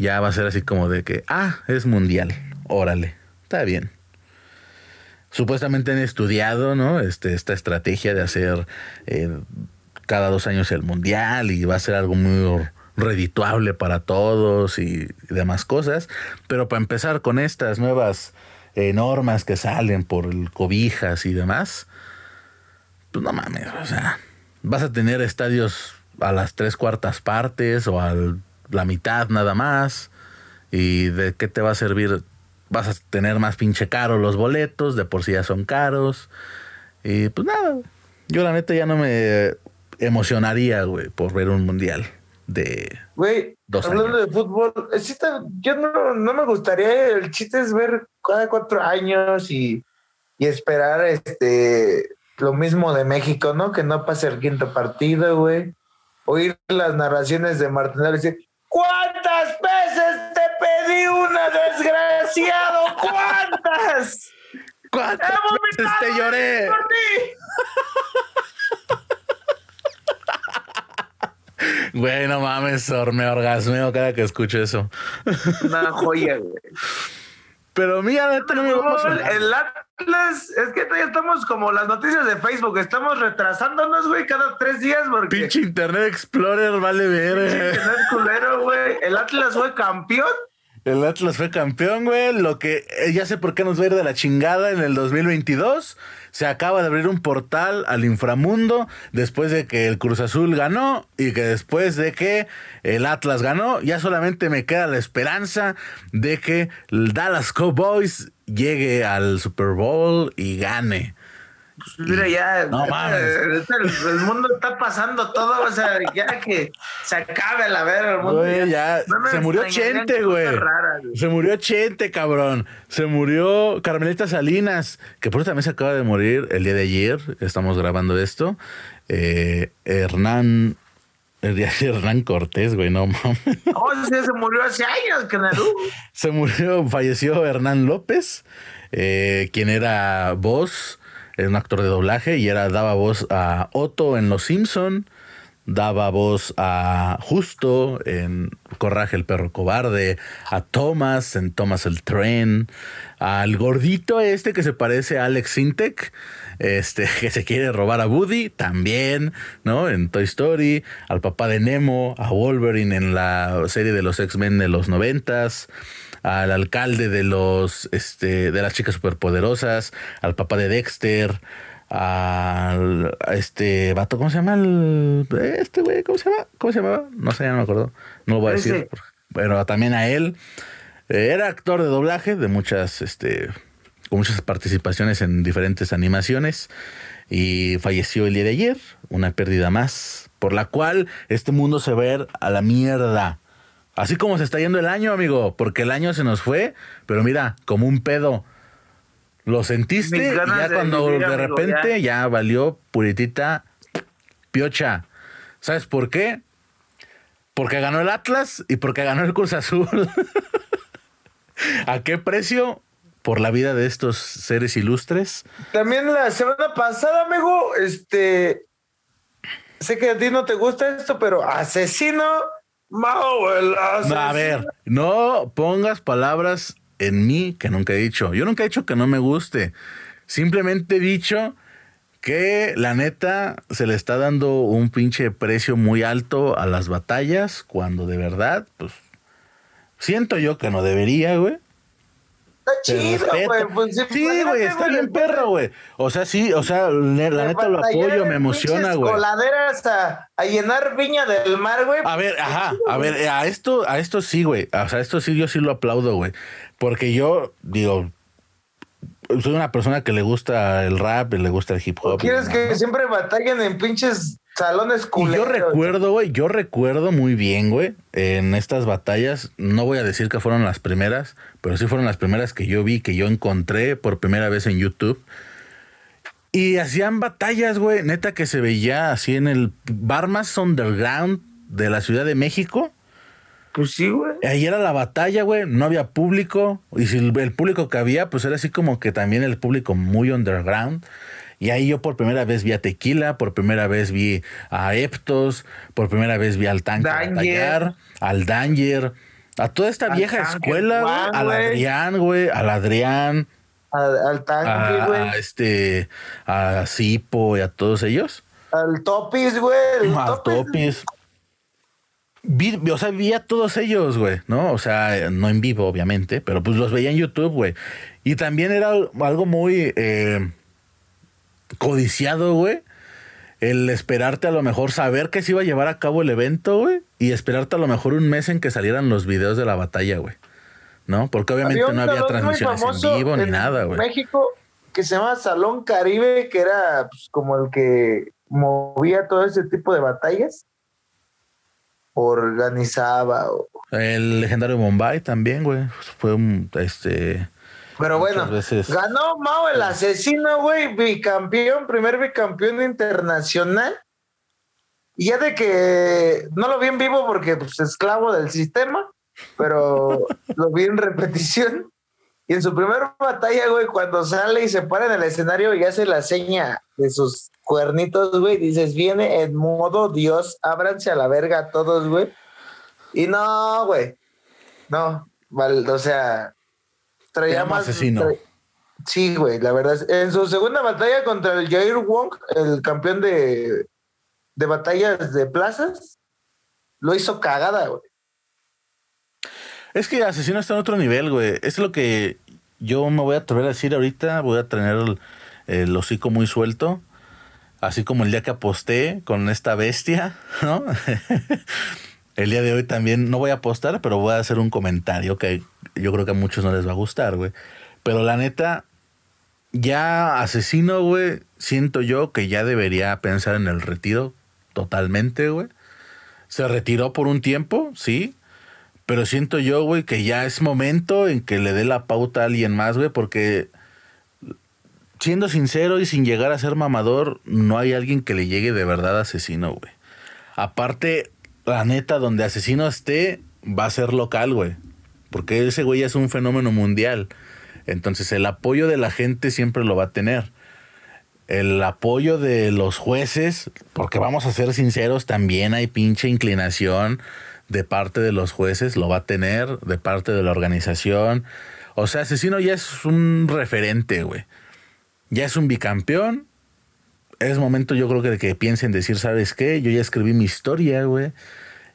ya va a ser así como de que, ah, es mundial, órale, está bien. Supuestamente han estudiado, ¿no? Este, esta estrategia de hacer eh, cada dos años el mundial y va a ser algo muy redituable para todos y, demás cosas. Pero para empezar con estas nuevas eh, normas que salen por el cobijas y demás, pues no mames, o sea, vas a tener estadios a las tres cuartas partes o al la mitad nada más. ¿Y de qué te va a servir? Vas a tener más pinche caro los boletos, de por sí ya son caros. Y pues nada, yo la neta ya no me emocionaría, güey, por ver un mundial de güey, hablando de fútbol, yo no, no, me gustaría, el chiste es ver cada cuatro años y, y esperar este lo mismo de México, ¿no? Que no pase el quinto partido, güey. Oír las narraciones de Martinelli decir, ¿Cuántas veces desgraciado! ¿Cuántas? ¿Cuántas veces te lloré? Por ti. Güey, no mames, me orgasmeo cada que escucho eso. Una joya, güey. Pero mira, neta no me a... El Atlas, es que ya estamos como las noticias de Facebook, estamos retrasándonos, güey, cada tres días porque... Pinche Internet Explorer, vale ver. Internet culero, güey. El Atlas fue campeón el Atlas fue campeón, güey. Lo que eh, ya sé por qué nos va a ir de la chingada en el 2022. Se acaba de abrir un portal al inframundo después de que el Cruz Azul ganó y que después de que el Atlas ganó. Ya solamente me queda la esperanza de que el Dallas Cowboys llegue al Super Bowl y gane. Mira, ya. El, mundo está pasando todo, o sea, ya que se acabe la ver el mundo. ya, se murió Chente, güey. Se murió Chente, cabrón. Se murió Carmelita Salinas, que por eso también se acaba de morir el día de ayer. Estamos grabando esto. Eh, Hernán. El día de Hernán Cortés, güey, no mames. Oh, se murió hace años, Se murió, falleció Hernán López, eh, quien era voz un actor de doblaje y era daba voz a Otto en Los Simpson, daba voz a Justo en Corraje el perro cobarde, a Thomas en Thomas el tren, al gordito este que se parece a Alex Sintek, este que se quiere robar a Woody también, ¿no? En Toy Story, al papá de Nemo, a Wolverine en la serie de los X-Men de los noventas al alcalde de los este de las chicas superpoderosas, al papá de Dexter, al a este vato, ¿cómo se llama? El, este güey, ¿cómo se llama? ¿Cómo se llamaba? No sé, ya no me acuerdo. No lo voy a decir. Pero también a él. Era actor de doblaje de muchas, este, con muchas participaciones en diferentes animaciones y falleció el día de ayer, una pérdida más, por la cual este mundo se ve a la mierda. Así como se está yendo el año, amigo, porque el año se nos fue, pero mira, como un pedo. Lo sentiste y ya cuando de, repente ya. valió puritita piocha. ¿Sabes por qué? Porque ganó el Atlas y porque ganó el Cruz Azul. ¿A qué precio? Por la vida de estos seres ilustres. También la semana pasada, amigo, este. Sé que a ti no te gusta esto, pero asesino a ver, no pongas palabras en mí que nunca he dicho. Yo nunca he dicho que no me guste. Simplemente he dicho que la neta se le está dando un pinche precio muy alto a las batallas cuando de verdad, pues siento yo que no debería, güey chido, güey. Pues, sí, güey, está bien perro, güey. O sea, sí, o sea, la neta lo apoyo, me emociona, güey. Coladeras a, a llenar Viña del Mar, güey. A ver, ajá, a ver, a esto, a esto sí, güey. O sea, esto sí, yo sí lo aplaudo, güey. Porque yo, digo, soy una persona que le gusta el rap y le gusta el hip hop. ¿Quieres que siempre batallen en pinches salones culeros? yo recuerdo, güey, yo recuerdo muy bien, güey, en estas batallas, no voy a decir que fueron las primeras, pero sí fueron las primeras que yo vi, que yo encontré por primera vez en YouTube. Y hacían batallas, güey, neta que se veía así en el bar más underground de la Ciudad de México pues sí, güey. Ahí era la batalla, güey. No había público. Y si el, público que había, pues era así como que también el público muy underground. Y ahí yo por primera vez vi a Tequila, por primera vez vi a Eptos, por primera vez vi al Tanque batallar, al Danger, a toda esta vieja escuela, al Adrián, güey, al Adrián. Al, Tanque, güey. A, este, a Sipo y a todos ellos. Al Topis, güey. Al Topis vi, o sea, vi a todos ellos, güey, ¿no? O sea, no en vivo, obviamente, pero pues los veía en YouTube, güey. Y también era algo muy eh, codiciado, güey. El esperarte a lo mejor saber que se iba a llevar a cabo el evento, güey. Y esperarte a lo mejor un mes en que salieran los videos de la batalla, güey. ¿No? Porque obviamente no había transmisiones en vivo ni nada, güey. México que se llama Salón Caribe, que era pues, como el que movía todo ese tipo de batallas organizaba. El legendario Bombay también, güey. Fue un, este... Pero bueno, ganó Mao el asesino, güey, bicampeón, primer bicampeón internacional. Y ya de que no lo vi en vivo porque pues esclavo del sistema. pero lo vi en repetición. Y en su primera batalla, güey, cuando sale y se para en el escenario y hace la seña de sus cuernitos, güey, dices, viene en modo Dios, ábranse a la verga todos, güey. Y no, güey. No, o sea, traía más. Asesino. sí, güey, la verdad. En su segunda batalla contra el Jair Wong, el campeón de, de batallas de plazas, lo hizo cagada, güey. Es que Asesino está en otro nivel, güey. Es lo que yo me voy a atrever a decir ahorita. Voy a tener el, hocico muy suelto. Así como el día que aposté con esta bestia, ¿no? El día de hoy también no voy a apostar, pero voy a hacer un comentario que yo creo que a muchos no les va a gustar, güey. Pero la neta, ya asesino, güey, siento yo que ya debería pensar en el retiro totalmente, güey. Se retiró por un tiempo, sí, pero siento yo, güey, que ya es momento en que le dé la pauta a alguien más, güey, porque siendo sincero y sin llegar a ser mamador, no hay alguien que le llegue de verdad asesino, güey. Aparte, la neta, donde asesino esté, va a ser local, güey. Porque ese güey es un fenómeno mundial. Entonces el apoyo de la gente siempre lo va a tener. El apoyo de los jueces, porque vamos a ser sinceros, también hay pinche inclinación de parte de los jueces, lo va a tener, de parte de la organización. O sea, Asesino ya es un referente, güey. Ya es un bicampeón. Es momento, yo creo que de que piensen decir, ¿sabes qué? Yo ya escribí mi historia, güey.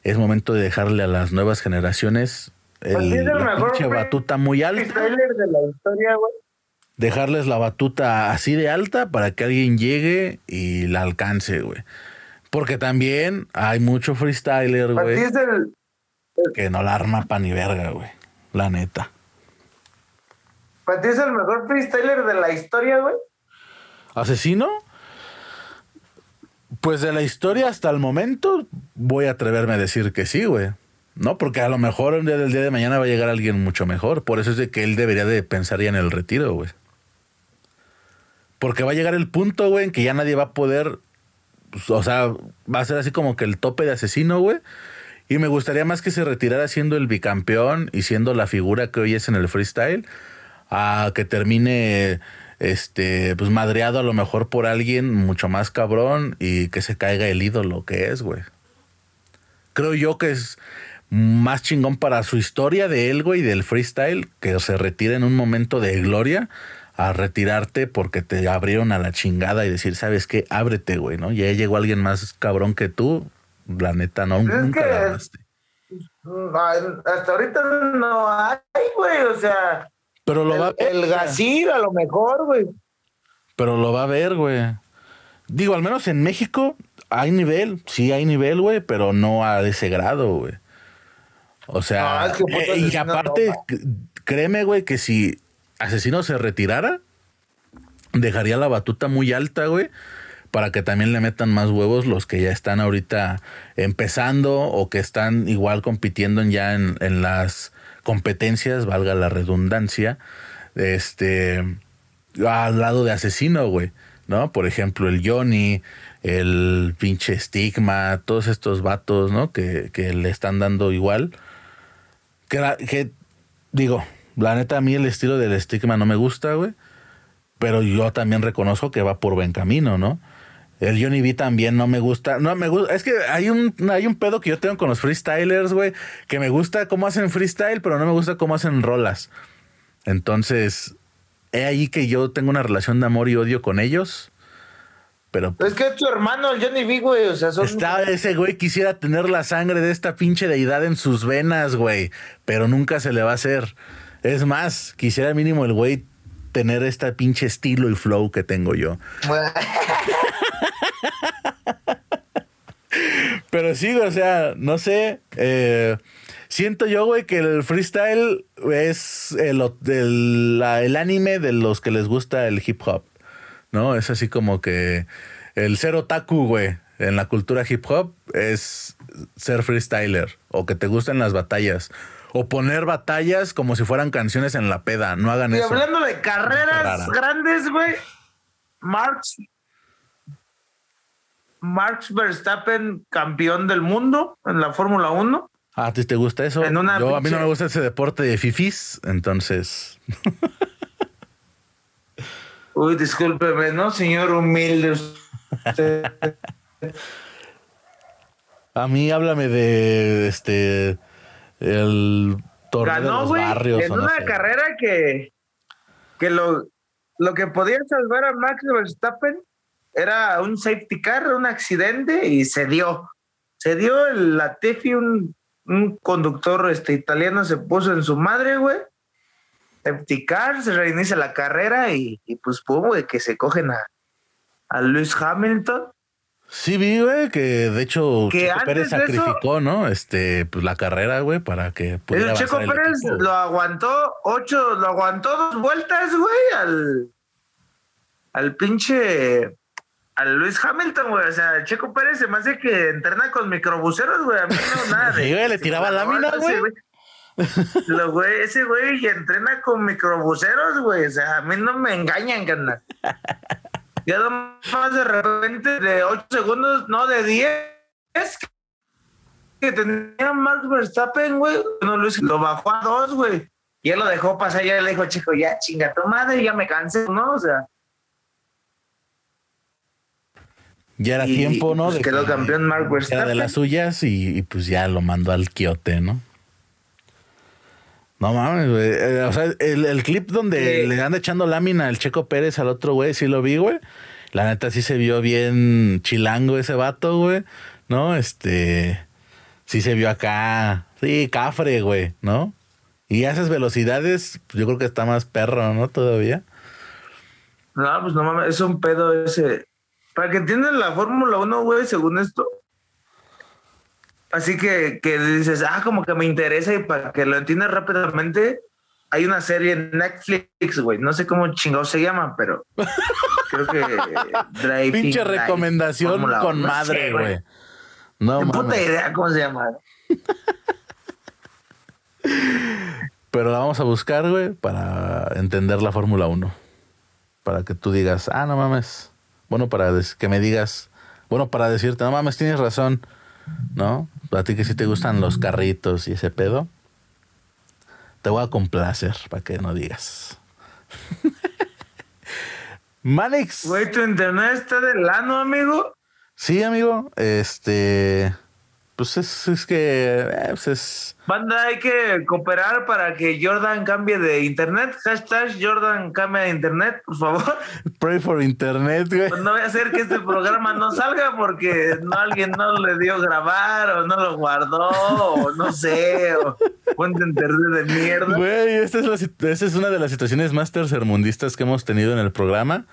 Es momento de dejarle a las nuevas generaciones el, pues la pinche batuta muy alta. De la historia, Dejarles la batuta así de alta para que alguien llegue y la alcance, güey. Porque también hay mucho freestyler, güey. Que no la arma pa' ni verga, güey. La neta. ¿Para ti es el mejor freestyler de la historia, güey? ¿Asesino? Pues de la historia hasta el momento voy a atreverme a decir que sí, güey. No, porque a lo mejor el día del día de mañana va a llegar alguien mucho mejor. Por eso es de que él debería de pensar ya en el retiro, güey. Porque va a llegar el punto, güey, en que ya nadie va a poder pues, o sea, va a ser así como que el tope de asesino, güey. Y me gustaría más que se retirara siendo el bicampeón y siendo la figura que hoy es en el freestyle, a que termine este pues madreado a lo mejor por alguien mucho más cabrón y que se caiga el ídolo que es, güey. Creo yo que es más chingón para su historia de él, güey, del freestyle, que se retire en un momento de gloria a retirarte porque te abrieron a la chingada y decir, ¿sabes qué? Ábrete, güey, ¿no? Ya llegó alguien más cabrón que tú, la neta, no, nunca hasta ahorita no hay, güey, o sea. Pero lo va a ver. El Gasir, a lo mejor, güey. Pero lo va a ver, güey. Digo, al menos en México hay nivel, sí hay nivel, güey, pero no a ese grado, güey. O sea, eh, y aparte, créeme, güey, que si Asesino se retirara, dejaría la batuta muy alta, güey, para que también le metan más huevos los que ya están ahorita empezando o que están igual compitiendo ya en, las competencias, valga la redundancia, este, al lado de Asesino, güey, ¿no? Por ejemplo, el Johnny, el pinche Stigma, todos estos vatos, ¿no? Que, que le están dando igual. Que, que digo, la neta, a mí el estilo del estigma no me gusta, güey. Pero yo también reconozco que va por buen camino, ¿no? El Johnny B también no me gusta. No me gusta. Es que hay un, hay un pedo que yo tengo con los freestylers, güey. Que me gusta cómo hacen freestyle, pero no me gusta cómo hacen rolas. Entonces, he ahí que yo tengo una relación de amor y odio con ellos. Pero. Es que es tu hermano, el Johnny B, güey. O sea, son... Está ese güey quisiera tener la sangre de esta pinche deidad en sus venas, güey. Pero nunca se le va a hacer. Es más, quisiera mínimo el güey tener este pinche estilo y flow que tengo yo. Pero sí, o sea, no sé. Eh, siento yo, güey, que el freestyle es el, el, anime de los que les gusta el hip hop. ¿No? Es así como que el ser otaku, güey, en la cultura hip hop es ser freestyler o que te gusten las batallas o poner batallas como si fueran canciones en la peda. No hagan eso. Y hablando de carreras grandes, güey, Marx, Marx Verstappen, campeón del mundo en la Fórmula 1. ¿A ti te gusta eso? En una Yo, a mí no me gusta ese deporte de fifis, entonces. Uy, discúlpeme, ¿no, señor humilde? Usted- A mí háblame de este. El torneo de los barrios. en no una sé. carrera que, que lo, lo que podía salvar a Max Verstappen era un safety car, un accidente, y se dio. Se dio el Latifi, un, un conductor este, italiano se puso en su madre, güey. Safety car, se reinicia la carrera y, y pues, pum, güey, que se cogen a, a Lewis Hamilton. Sí, vi, güey, que de hecho Que Checo Pérez eso- sacrificó, ¿no? Este, pues la carrera, güey, para que pudiera El Checo el Pérez equipo. lo aguantó ocho, lo aguantó dos vueltas, güey, al, al pinche, al Luis Hamilton, güey. O sea, Checo Pérez se me hace que entrena con microbuseros, güey. A mí no, nada. de- Sí, güey, le tiraba lámina, güey. Lo güey, ese güey entrena con microbuseros, güey. O sea, a mí no me engañan, carnal. Ya nomás de repente de 8 segundos, no de 10, que tenía Max Verstappen, güey. No, Luis lo bajó a 2, güey. Y él lo dejó pasar, ya le dijo, chico, ya chinga tu madre, ya me cansé, ¿no? O sea, Ya era y, tiempo, ¿no? pues, de quedó que campeón Mark Era de Verstappen. las suyas y, y, pues ya lo mandó al quiote, ¿no? No mames, güey. Eh, O sea, el, el clip donde Sí. le anda echando lámina al Checo Pérez al otro güey, sí lo vi, güey. La neta sí se vio bien chilango ese vato, güey. ¿No? Este. Sí se vio acá. Sí, cafre, güey, ¿no? Y a esas velocidades, yo creo que está más perro, ¿no? Todavía. No, pues no mames, es un pedo ese. Para que entiendan la Fórmula 1, güey, según esto. Así que, que dices, ah, como que me interesa y para que lo entiendas rápidamente, hay una serie en Netflix, güey. No sé cómo chingados se llama, pero creo que Driving Pinche recomendación con 1, no madre, güey. No, Ni puta idea cómo se llama. Pero la vamos a buscar, güey, para entender la Fórmula 1. Para que tú digas, ah, no mames. Bueno, para que me digas, bueno, para decirte, no mames, tienes razón, ¿no? A ti que sí te gustan los carritos y ese pedo. Te voy a complacer para que no digas. Manix. Güey, tu internet está de lano, amigo. Sí, amigo. Este. Pues es, es que. eh, pues es. Banda, hay que cooperar para que Jordan cambie de internet. Hashtag Jordan cambia de internet, por favor. Pray for internet, güey. Pues no voy a hacer que este programa no salga porque no alguien no le dio grabar o no lo guardó o no sé o de internet de mierda. Güey, esta es, la esta es una de las situaciones más tercermundistas que hemos tenido en el programa.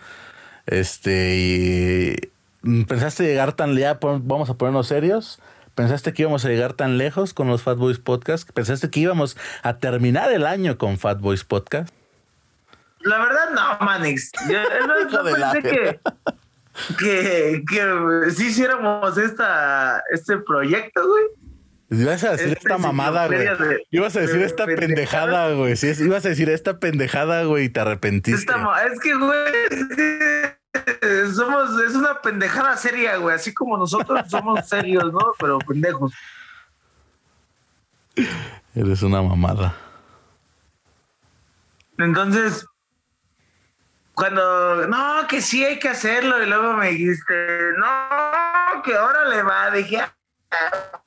Este, y mm, pensaste llegar tan pon- vamos a ponernos serios. Pensaste que íbamos a llegar tan lejos con los Fat Boys Podcast. Pensaste que íbamos a terminar el año con Fat Boys Podcast. La verdad no, Manix. Yo no, no pensé que, que, que sí hiciéramos esta, este proyecto, güey. Ibas a decir Esta esta mamada, güey. de- Ibas a decir de esta pendejada, güey. Sí, ibas a decir esta pendejada, güey, y te arrepentiste. Esta es que, güey, es que somos, es una pendejada seria, güey. Así como nosotros somos serios, ¿no? Pero pendejos. Eres una mamada. Entonces, cuando, no, que sí hay que hacerlo, y luego me dijiste, no, que ahora le va, dije, "Ah".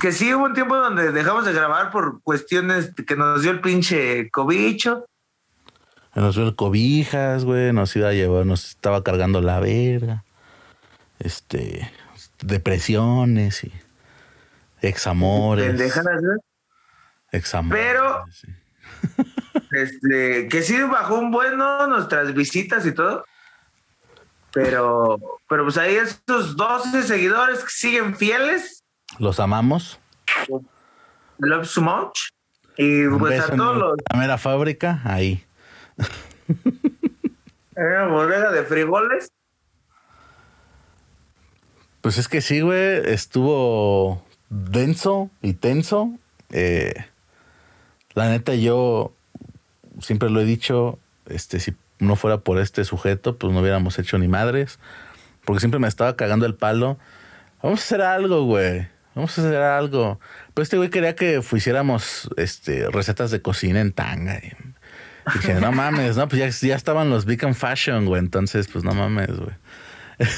que sí hubo un tiempo donde dejamos de grabar por cuestiones que nos dio el pinche cobicho. Nos dio cobijas, güey. Nos iba a llevar, nos estaba cargando la verga. Este. Depresiones y. Examores. Pendejadas, ¿no? Examores. Pero- sí. Este, que sí bajó un bueno nuestras visitas y todo. Pero, pero pues ahí estos 12 seguidores que siguen fieles, Los amamos. love so much. Y Un pues a todos los, la mera fábrica, ahí. una bodega de frijoles. Pues es que sí, güey. Estuvo denso y tenso. Eh, la neta, yo siempre lo he dicho. Este, si no fuera por este sujeto, pues no hubiéramos hecho ni madres. Porque siempre me estaba cagando el palo. Vamos a hacer algo, güey. Vamos a hacer algo. Pero este güey quería que hiciéramos este, recetas de cocina en tanga. Y dije, no mames, no, pues ya, ya estaban los Beacon Fashion, güey. Entonces, pues no mames, güey.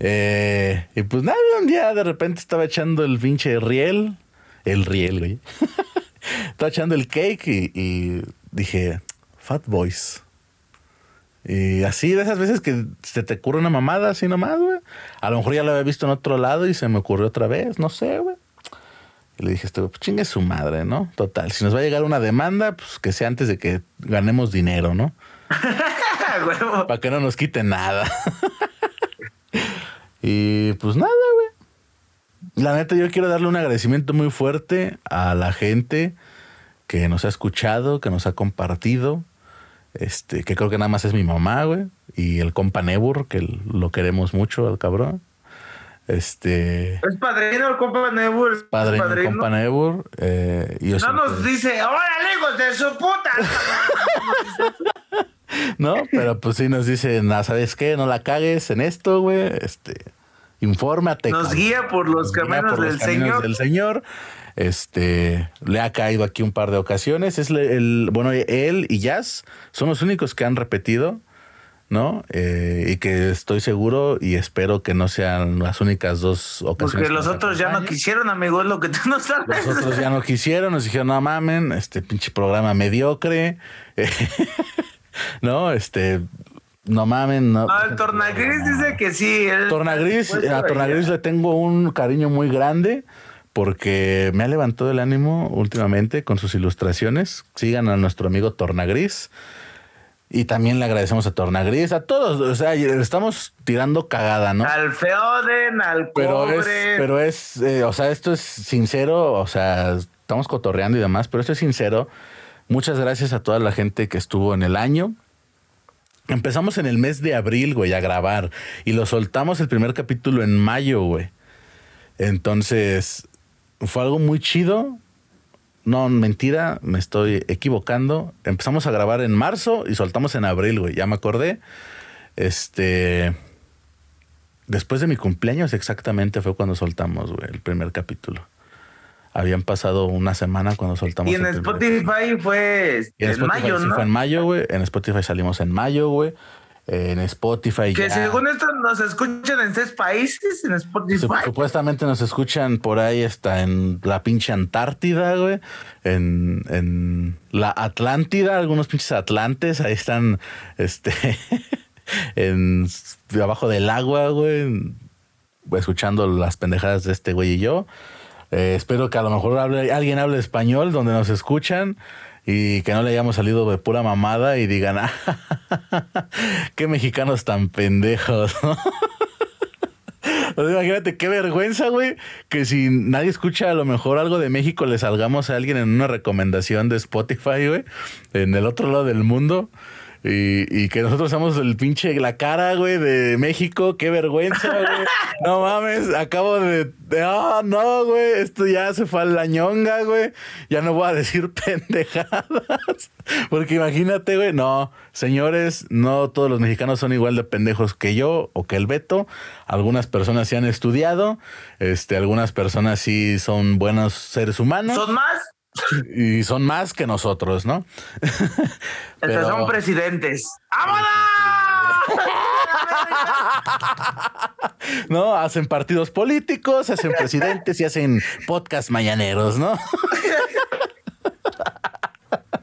Eh, y pues nada, un día de repente estaba echando el pinche riel. El riel, güey. estaba echando el cake y, y dije, Fat Boys. Y así de esas veces que se te ocurre una mamada así nomás, güey. A lo mejor ya lo había visto en otro lado y se me ocurrió otra vez, no sé, güey. Y le dije, este, pues chingue su madre, ¿no? Total, si nos va a llegar una demanda, pues que sea antes de que ganemos dinero, ¿no? Para que no nos quiten nada. y pues nada, güey. La neta, yo quiero darle un agradecimiento muy fuerte a la gente que nos ha escuchado, que nos ha compartido este, que creo que nada más es mi mamá, güey. Y el compa Nebur, que lo queremos mucho, al cabrón. Este. Es padrino el compa Nebur. Padrino, el compa Nebur. Eh, no nos dice, ¡Hola, hijos de su puta! no, pero pues sí nos dice, ¿sabes qué? No la cagues en esto, güey. Este. Infórmate. Nos guía por los caminos, del, señor. del Señor. Este le ha caído aquí un par de ocasiones. Es el, bueno, él y Jazz son los únicos que han repetido, ¿no? Eh, y que estoy seguro y espero que no sean las únicas dos ocasiones. Porque los otros ya no quisieron, amigo, es lo que tú no sabes. Los otros ya no quisieron, nos dijeron, no mamen, este pinche programa mediocre. no, este, no mamen, no. Ah, el Tornagris dice que sí. Tornagris, a Tornagris le tengo un cariño muy grande porque me ha levantado el ánimo últimamente con sus ilustraciones. Sigan a nuestro amigo Tornagris. Y también le agradecemos a Tornagris, a todos. O sea, estamos tirando cagada, ¿no? Al Feoden, al pero Es, pero es, eh, o sea, esto es sincero. O sea, estamos cotorreando y demás, pero esto es sincero. Muchas gracias a toda la gente que estuvo en el año. Empezamos en el mes de abril, güey, a grabar. Y lo soltamos el primer capítulo en mayo, güey. Entonces, fue algo muy chido. No, mentira, me estoy equivocando. Empezamos a grabar en marzo y soltamos en abril, güey. Ya me acordé. Este. Después de mi cumpleaños, exactamente fue cuando soltamos, güey, el primer capítulo. Habían pasado una semana cuando soltamos. Y en Spotify fue en, mayo, ¿no? fue en mayo, güey. En Spotify salimos en mayo, güey en Spotify. Que según esto nos escuchan en seis países en Spotify. Supuestamente nos escuchan por ahí hasta en la pinche Antártida, güey. En, en la Atlántida, algunos pinches atlantes, ahí están, este, en abajo del agua, güey, escuchando las pendejadas de este güey y yo. Eh, espero que a lo mejor alguien hable español donde nos escuchan y que no le hayamos salido de pura mamada y digan, ah, qué mexicanos tan pendejos, imagínate qué vergüenza, güey, que si nadie escucha a lo mejor algo de México, le salgamos a alguien en una recomendación de Spotify, güey, en el otro lado del mundo. Y, y, que nosotros somos el pinche la cara, güey, de México. Qué vergüenza, güey. No mames, acabo de. Ah, no, güey. Esto ya se fue a la ñonga, güey. Ya no voy a decir pendejadas. Porque imagínate, güey. No, señores, no todos los mexicanos son igual de pendejos que yo o que el Beto. Algunas personas sí han estudiado. Este, algunas personas sí son buenos seres humanos. ¿Son más? Y son más que nosotros, ¿no? Pero... son presidentes. ¡Vámonos! no, hacen partidos políticos, hacen presidentes y hacen podcast mañaneros, ¿no?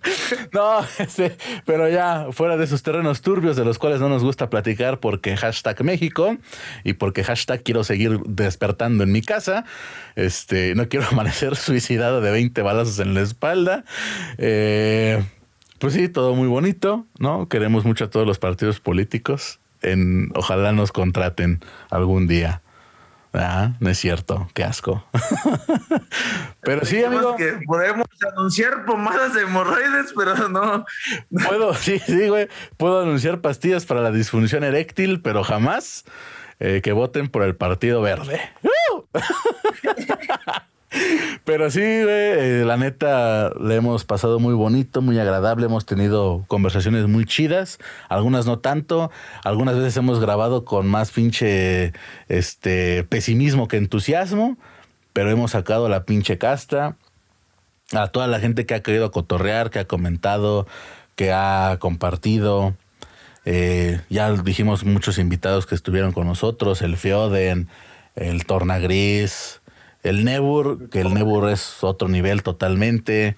No, este, pero ya fuera de esos terrenos turbios de los cuales no nos gusta platicar porque hashtag México y porque hashtag quiero seguir despertando en mi casa. Este, no quiero amanecer suicidado de 20 balazos en la espalda. Eh, pues sí, todo muy bonito, ¿no? Queremos mucho a todos los partidos políticos. En, ojalá nos contraten algún día. Ah, no es cierto, qué asco. pero sí, amigo. Que podemos anunciar pomadas de hemorroides, pero no. Puedo, sí, sí, güey. Puedo anunciar pastillas para la disfunción eréctil, pero jamás eh, que voten por el Partido Verde. Pero sí, eh, la neta, le hemos pasado muy bonito, muy agradable, hemos tenido conversaciones muy chidas, algunas no tanto, algunas veces hemos grabado con más pinche este pesimismo que entusiasmo, pero hemos sacado la pinche casta. A toda la gente que ha querido cotorrear, que ha comentado, que ha compartido. Eh, ya dijimos muchos invitados que estuvieron con nosotros, el Fioden, el Tornagris, el Nebur, que el Nebur es otro nivel totalmente.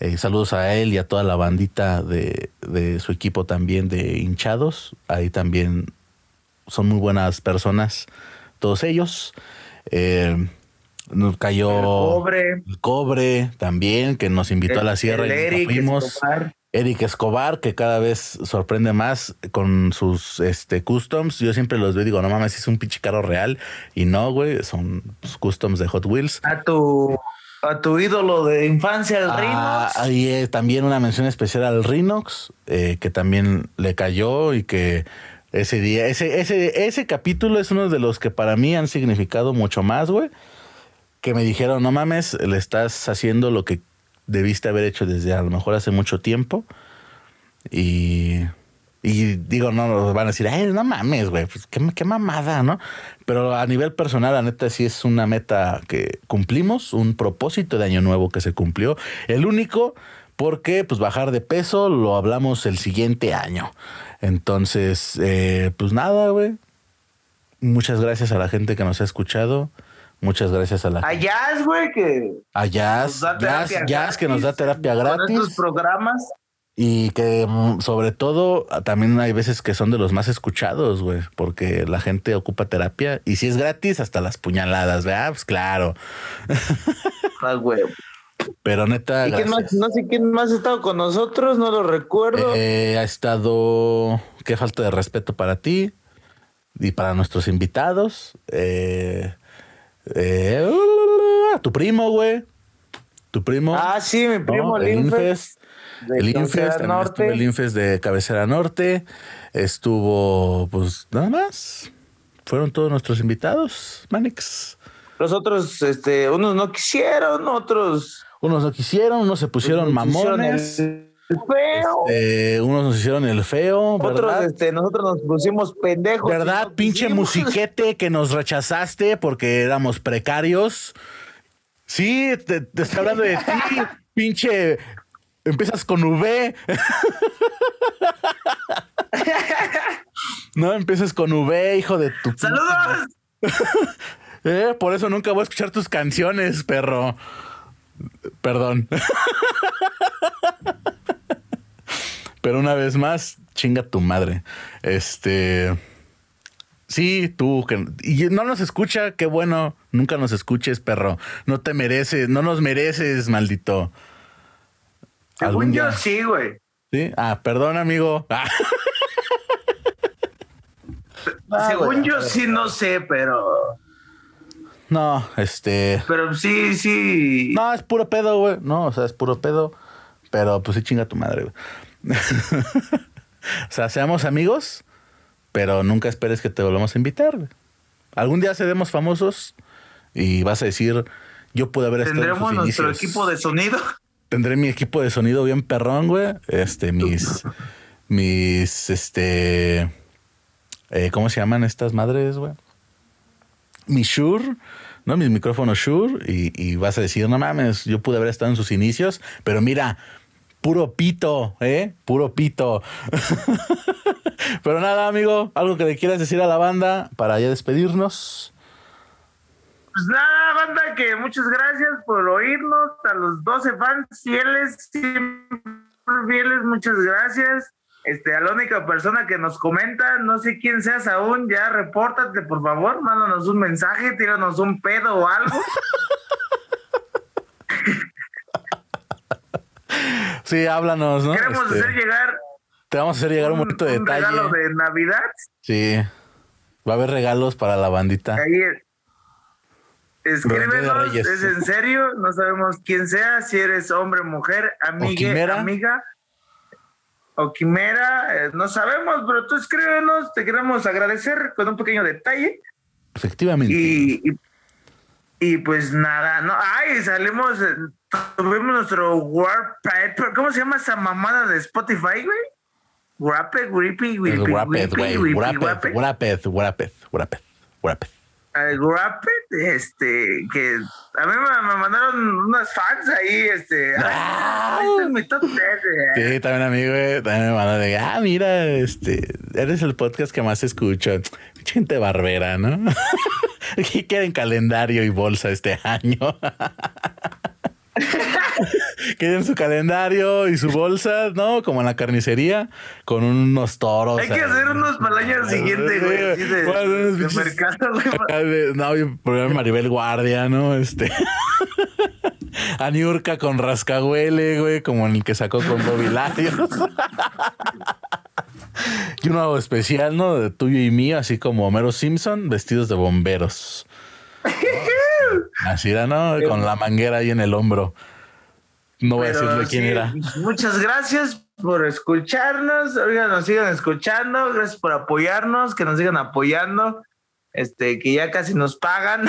Eh, saludos a él y a toda la bandita de, de, su equipo también de hinchados. Ahí también son muy buenas personas, todos ellos. Eh, nos cayó el cobre. el cobre también, que nos invitó El- a la sierra el y Eric nos fuimos. Eric Escobar, que cada vez sorprende más con sus este, customs. Yo siempre los veo y digo, no mames, es un pinche carro real. Y no, güey, son customs de Hot Wheels. A tu, a tu ídolo de infancia, el Ah, y eh, también una mención especial al Rhinox, eh, que también le cayó y que ese día, ese, ese, ese capítulo es uno de los que para mí han significado mucho más, güey. Que me dijeron, no mames, le estás haciendo lo que debiste haber hecho desde a lo mejor hace mucho tiempo. Y, digo, no, nos van a decir, ay, no mames, güey, pues qué, qué mamada, ¿no? Pero a nivel personal, la neta, sí es una meta que cumplimos, un propósito de año nuevo que se cumplió. El único, porque pues bajar de peso lo hablamos el siguiente año. Entonces, eh, pues nada, güey. Muchas gracias a la gente que nos ha escuchado. Muchas gracias a la A Jazz, güey, que a Jazz, nos da Jazz, que nos da gratis terapia Con estos gratis programas. y que mm, sobre todo también hay veces que son de los más escuchados, güey, porque la gente ocupa terapia y si es gratis hasta las puñaladas, ¿verdad? Pues claro, Ah, güey. pero neta, ¿Y quién más? No sé quién más ha estado con nosotros, no lo recuerdo. Eh, ha estado, qué falta de respeto para ti y para nuestros invitados. Eh, eh, tu primo, güey. Tu primo. ah, sí, mi ¿no? primo el Linfes. Infest. de El Cabecera Infest, también Norte. estuvo el Infest de Cabecera Norte. Estuvo, pues nada más. Fueron todos nuestros invitados, Manix. Los otros, este, unos no quisieron, otros Unos no quisieron, unos se pusieron mamones. el feo. eh, unos nos hicieron el feo, otros, ¿verdad? este, nosotros nos pusimos pendejos. ¿Verdad? Pinche musiquete que nos rechazaste porque éramos precarios. Sí, te, te estoy hablando de ti, pinche. Empiezas con V. no empiezas con V, hijo de tu. ¡Saludos! Eh, por eso nunca voy a escuchar tus canciones, perro. Perdón. Pero una vez más, chinga tu madre. Este. Sí, tú que y no nos escucha, qué bueno. Nunca nos escuches, perro. No te mereces, no nos mereces, maldito. Según yo sí, güey. Sí. Ah, perdón, amigo. Ah. Ah, Según yo sí, no sé, pero. No, este. Pero sí, sí. No, es puro pedo, güey. No, o sea, es puro pedo. Pero pues sí chinga tu madre, güey. o sea, seamos amigos, pero nunca esperes que te volvamos a invitar. Algún día seremos famosos y vas a decir, yo pude haber estado en Tendremos sus nuestro inicios. equipo de sonido. Tendré mi equipo de sonido bien perrón, güey. Este, mis, mis, este, eh, ¿cómo se llaman estas madres, güey? Mi Shure, ¿no? Mis micrófonos Shure y, y vas a decir, no mames, yo pude haber estado en sus inicios, pero mira, puro pito, ¿eh? Puro pito. pero nada, amigo, algo que le quieras decir a la banda para ya despedirnos. Pues nada, banda, que muchas gracias por oírnos. A los 12 fans fieles, siempre fieles, muchas gracias. Este, a la única persona que nos comenta, no sé quién seas aún, ya repórtate, por favor, mándanos un mensaje, tíranos un pedo o algo. Sí, háblanos, ¿no? Queremos Este, hacer llegar te vamos a hacer llegar un, bonito un detalle. regalo de Navidad. Sí. Va a haber regalos para la bandita. Ahí es. Escríbenos, es en serio, no sabemos quién sea, si eres hombre, mujer, amiga, quimera. amiga o quimera, eh, no sabemos, pero tú escríbenos, te queremos agradecer con un pequeño detalle Efectivamente. y, y, Y pues nada, no, ay, salimos, eh, tuvimos nuestro Warpaper, ¿cómo se llama esa mamada de Spotify, güey? Rapid, Grippy. Rapid, Rapid, Rapid, Rapid, Rapid. El Rapid, este, que a mí me, me mandaron unas fans ahí, este, Ah. ay, este es mi top 10, Sí, también a mí, güey, también me mandan de, ah, mira, este, eres el podcast que más escucho. Gente barbera, ¿no? ¿Qué quieren calendario y bolsa este año? Quieren su calendario y su bolsa, ¿no? Como en la carnicería, con unos toros. Hay que ahí. hacer unos para el año siguiente, güey, así de, Bueno, de mercado, güey. No, y programa Maribel Guardia, ¿no? Este. A Niurka con rascahuele, güey, como en el que sacó con Bobby Larios. Y uno especial, ¿no? De tuyo y mío, así como Homero Simpson, vestidos de bomberos. Así era, ¿no? Con la manguera ahí en el hombro. No voy a Pero decirle quién sí, era. Muchas gracias por escucharnos. Oigan, nos sigan escuchando. Gracias por apoyarnos, que nos sigan apoyando. Este, que ya casi nos pagan.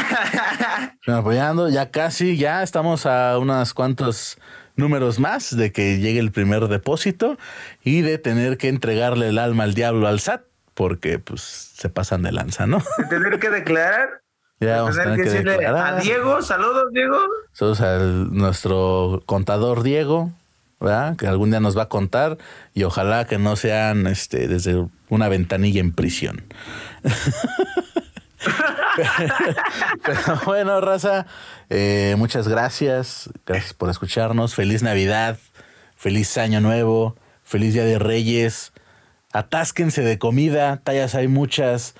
Apoyando, ya casi, ya estamos a unos cuantos números más de que llegue el primer depósito y de tener que entregarle el alma al diablo al SAT, porque pues se pasan de lanza, ¿no? De tener que declarar. Ya vamos a tener tener que que declarar. a Diego. Saludos, Diego. Saludos al nuestro contador Diego, ¿verdad? Que algún día nos va a contar y ojalá que no sean este desde una ventanilla en prisión. Pero bueno, raza, eh, muchas gracias. Gracias por escucharnos. Feliz Navidad, feliz Año Nuevo, feliz Día de Reyes. Atásquense de comida, tallas hay muchas.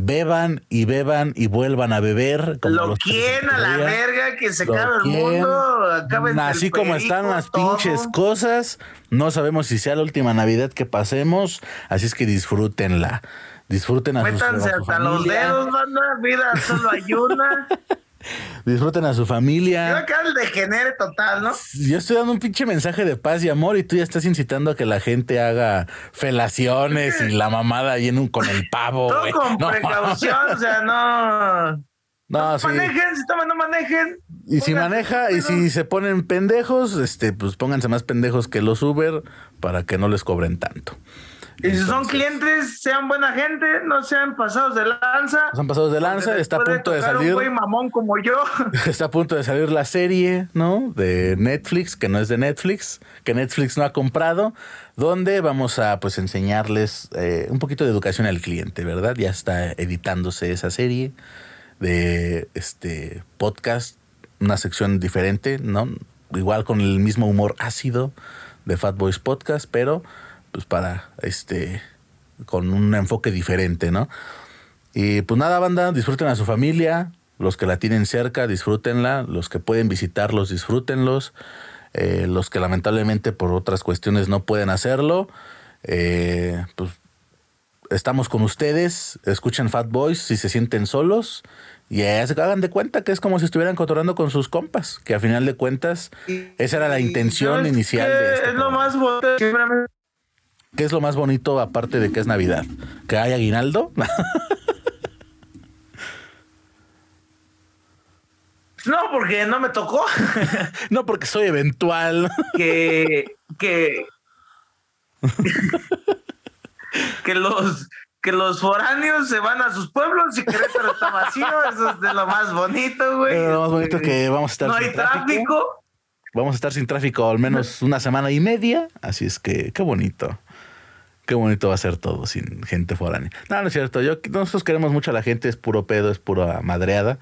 Beban y beban y vuelvan a beber. como Lo quieren a la verga, que se acabe el mundo. Acaben Así el como perico, están las todo. pinches cosas, no sabemos si sea la última Navidad que pasemos, así es que disfrútenla. Disfruten a, Métanse a su hasta los familia. dedos, banda. Vida solo hay una. Disfruten a su Yo familia. acá el degenere total, ¿no? Yo estoy dando un pinche mensaje de paz y amor y tú ya estás incitando a que la gente haga felaciones y la mamada ahí en un, con el pavo. Todo con No, precaución, o sea, no. No, sí. Manejen, si toman, no manejen. Y si maneja y si se ponen pendejos, este, pues pónganse más pendejos que los Uber para que no les cobren tanto. Y si son clientes, sean buena gente, no sean pasados de lanza. Nos han pasado de lanza, está a punto de salir. Un güey mamón como yo. Está a punto de salir la serie, ¿no? De Netflix, que no es de Netflix, que Netflix no ha comprado, donde vamos a pues enseñarles eh, un poquito de educación al cliente, ¿verdad? Ya está editándose esa serie de este podcast, una sección diferente, ¿no? Igual con el mismo humor ácido de Fat Boys Podcast, pero pues para este con un enfoque diferente, ¿no? Y pues nada, banda, disfruten a su familia. Los que la tienen cerca, disfrútenla. Los que pueden visitarlos, disfrútenlos. Eh, los que lamentablemente por otras cuestiones no pueden hacerlo, eh, pues estamos con ustedes. Escuchen Fat Boys si se sienten solos. Y se hagan de cuenta que es como si estuvieran cotorando con sus compas. Que a final de cuentas, esa era la intención ¿sabes inicial de este Es lo más bonito. Me- ¿Qué es lo más bonito aparte de que es Navidad? ¿Que hay aguinaldo? No, porque no me tocó. no, porque soy eventual. que. que. que los. Que los foráneos se van a sus pueblos y Querétaro está vacío. Eso es de lo más bonito, güey. Lo más bonito que vamos a estar No sin hay tráfico. Vamos a estar sin tráfico al menos una semana y media. Así es que qué bonito. Qué bonito va a ser todo sin gente foránea. No, no es cierto. Yo, nosotros queremos mucho a la gente, es puro pedo, es pura madreada.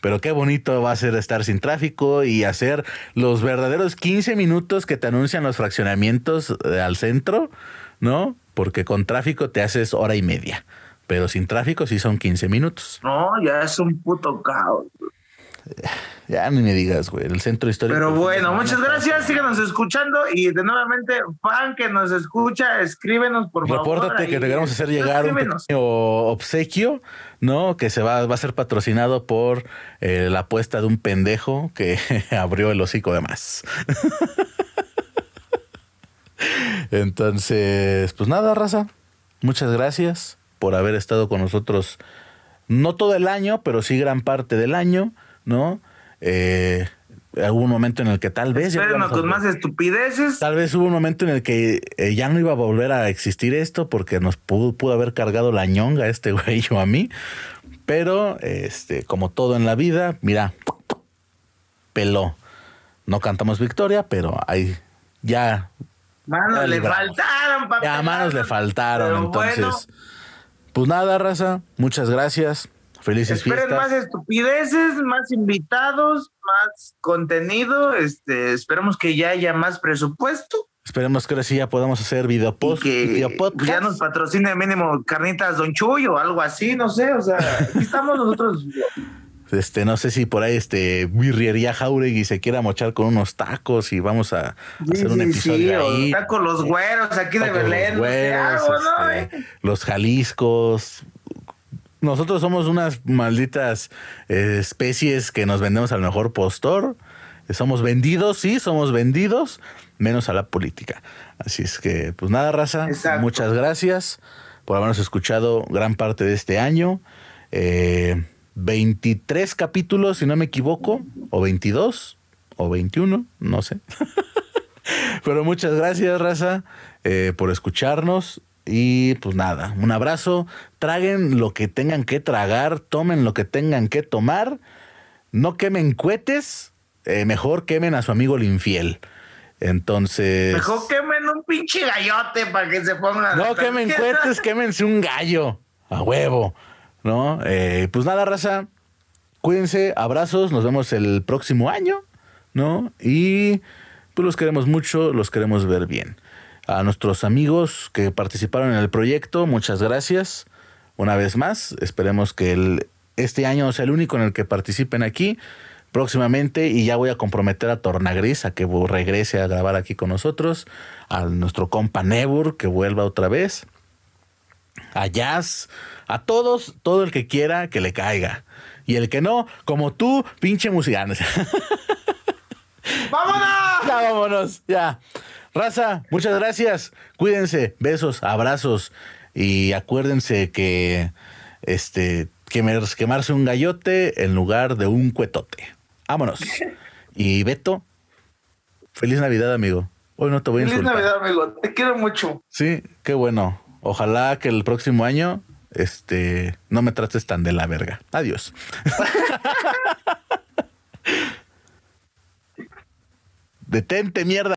Pero qué bonito va a ser estar sin tráfico y hacer los verdaderos 15 minutos que te anuncian los fraccionamientos eh, al centro, ¿no? Porque con tráfico te haces hora y media. Pero sin tráfico sí son 15 minutos. No, ya es un puto caos. Ya ni me digas, güey. El centro histórico. Pero bueno, muchas gracias. Síganos escuchando y de nuevamente, fan que nos escucha, escríbenos por favor. Repórtate que te queremos hacer llegar un Escríbenos. pequeño obsequio, ¿no? Que se va, va a ser patrocinado por eh, la apuesta de un pendejo que abrió el hocico de más. Entonces, pues nada, raza. Muchas gracias por haber estado con nosotros. No todo el año, pero sí gran parte del año. ¿No? Eh, hubo un momento en el que tal vez... Espérenos con más estupideces. Tal vez hubo un momento en el que eh, ya no iba a volver a existir esto porque nos pudo, pudo haber cargado la ñonga este güey o a mí. Pero, este, como todo en la vida, mira, peló. No cantamos victoria, pero ahí ya. Manos le faltaron, papá. Ya manos le faltaron. entonces, pues nada, raza. Muchas gracias. Felices Esperen fiestas. más estupideces, más invitados, más contenido. Este, esperemos que ya haya más presupuesto. Esperemos que ahora sí ya podamos hacer video post, que ya nos patrocine mínimo carnitas Don Chuy o algo así, no sé, o sea, aquí estamos nosotros. Este, no sé si por ahí este birriería Jauregui se quiera mochar con unos tacos y vamos a hacer un episodio ahí. Tacos los güeros aquí de Belén. Los, güeros, ¿no? este, los Jaliscos. Nosotros somos unas malditas eh, especies que nos vendemos al mejor postor. Somos vendidos, sí, somos vendidos, menos a la política. Así es que, pues nada, raza. Exacto. Muchas gracias por habernos escuchado gran parte de este año. Eh, 23 capítulos, si no me equivoco, o 22, o 21, no sé. Pero muchas gracias, raza, eh, por escucharnos. Y pues nada, un abrazo. Traguen lo que tengan que tragar, tomen lo que tengan que tomar. No quemen cohetes, eh, mejor quemen a su amigo el infiel. Entonces. Mejor quemen un pinche gallote para que se pongan. No quemen cohetes, quémense un gallo. A huevo. ¿No? Eh, pues nada, raza. Cuídense, abrazos, nos vemos el próximo año, ¿no? Y pues los queremos mucho, los queremos ver bien. A nuestros amigos que participaron en el proyecto, muchas gracias. Una vez más, esperemos que el, este año sea el único en el que participen aquí próximamente y ya voy a comprometer a Tornagris a que regrese a grabar aquí con nosotros, a nuestro compa Nebur que vuelva otra vez, a Jazz, a todos, todo el que quiera que le caiga. Y el que no, como tú, pinche música. ¡Vámonos! Ya, vámonos, ya. Raza, muchas gracias. Cuídense, besos, abrazos. Y acuérdense que este quemarse un gallote en lugar de un cuetote. Vámonos. Y Beto, feliz Navidad, amigo. Hoy no te voy a Feliz insultar. Navidad, amigo. Te quiero mucho. Sí, qué bueno. Ojalá que el próximo año este no me trates tan de la verga. Adiós. Detente, mierda.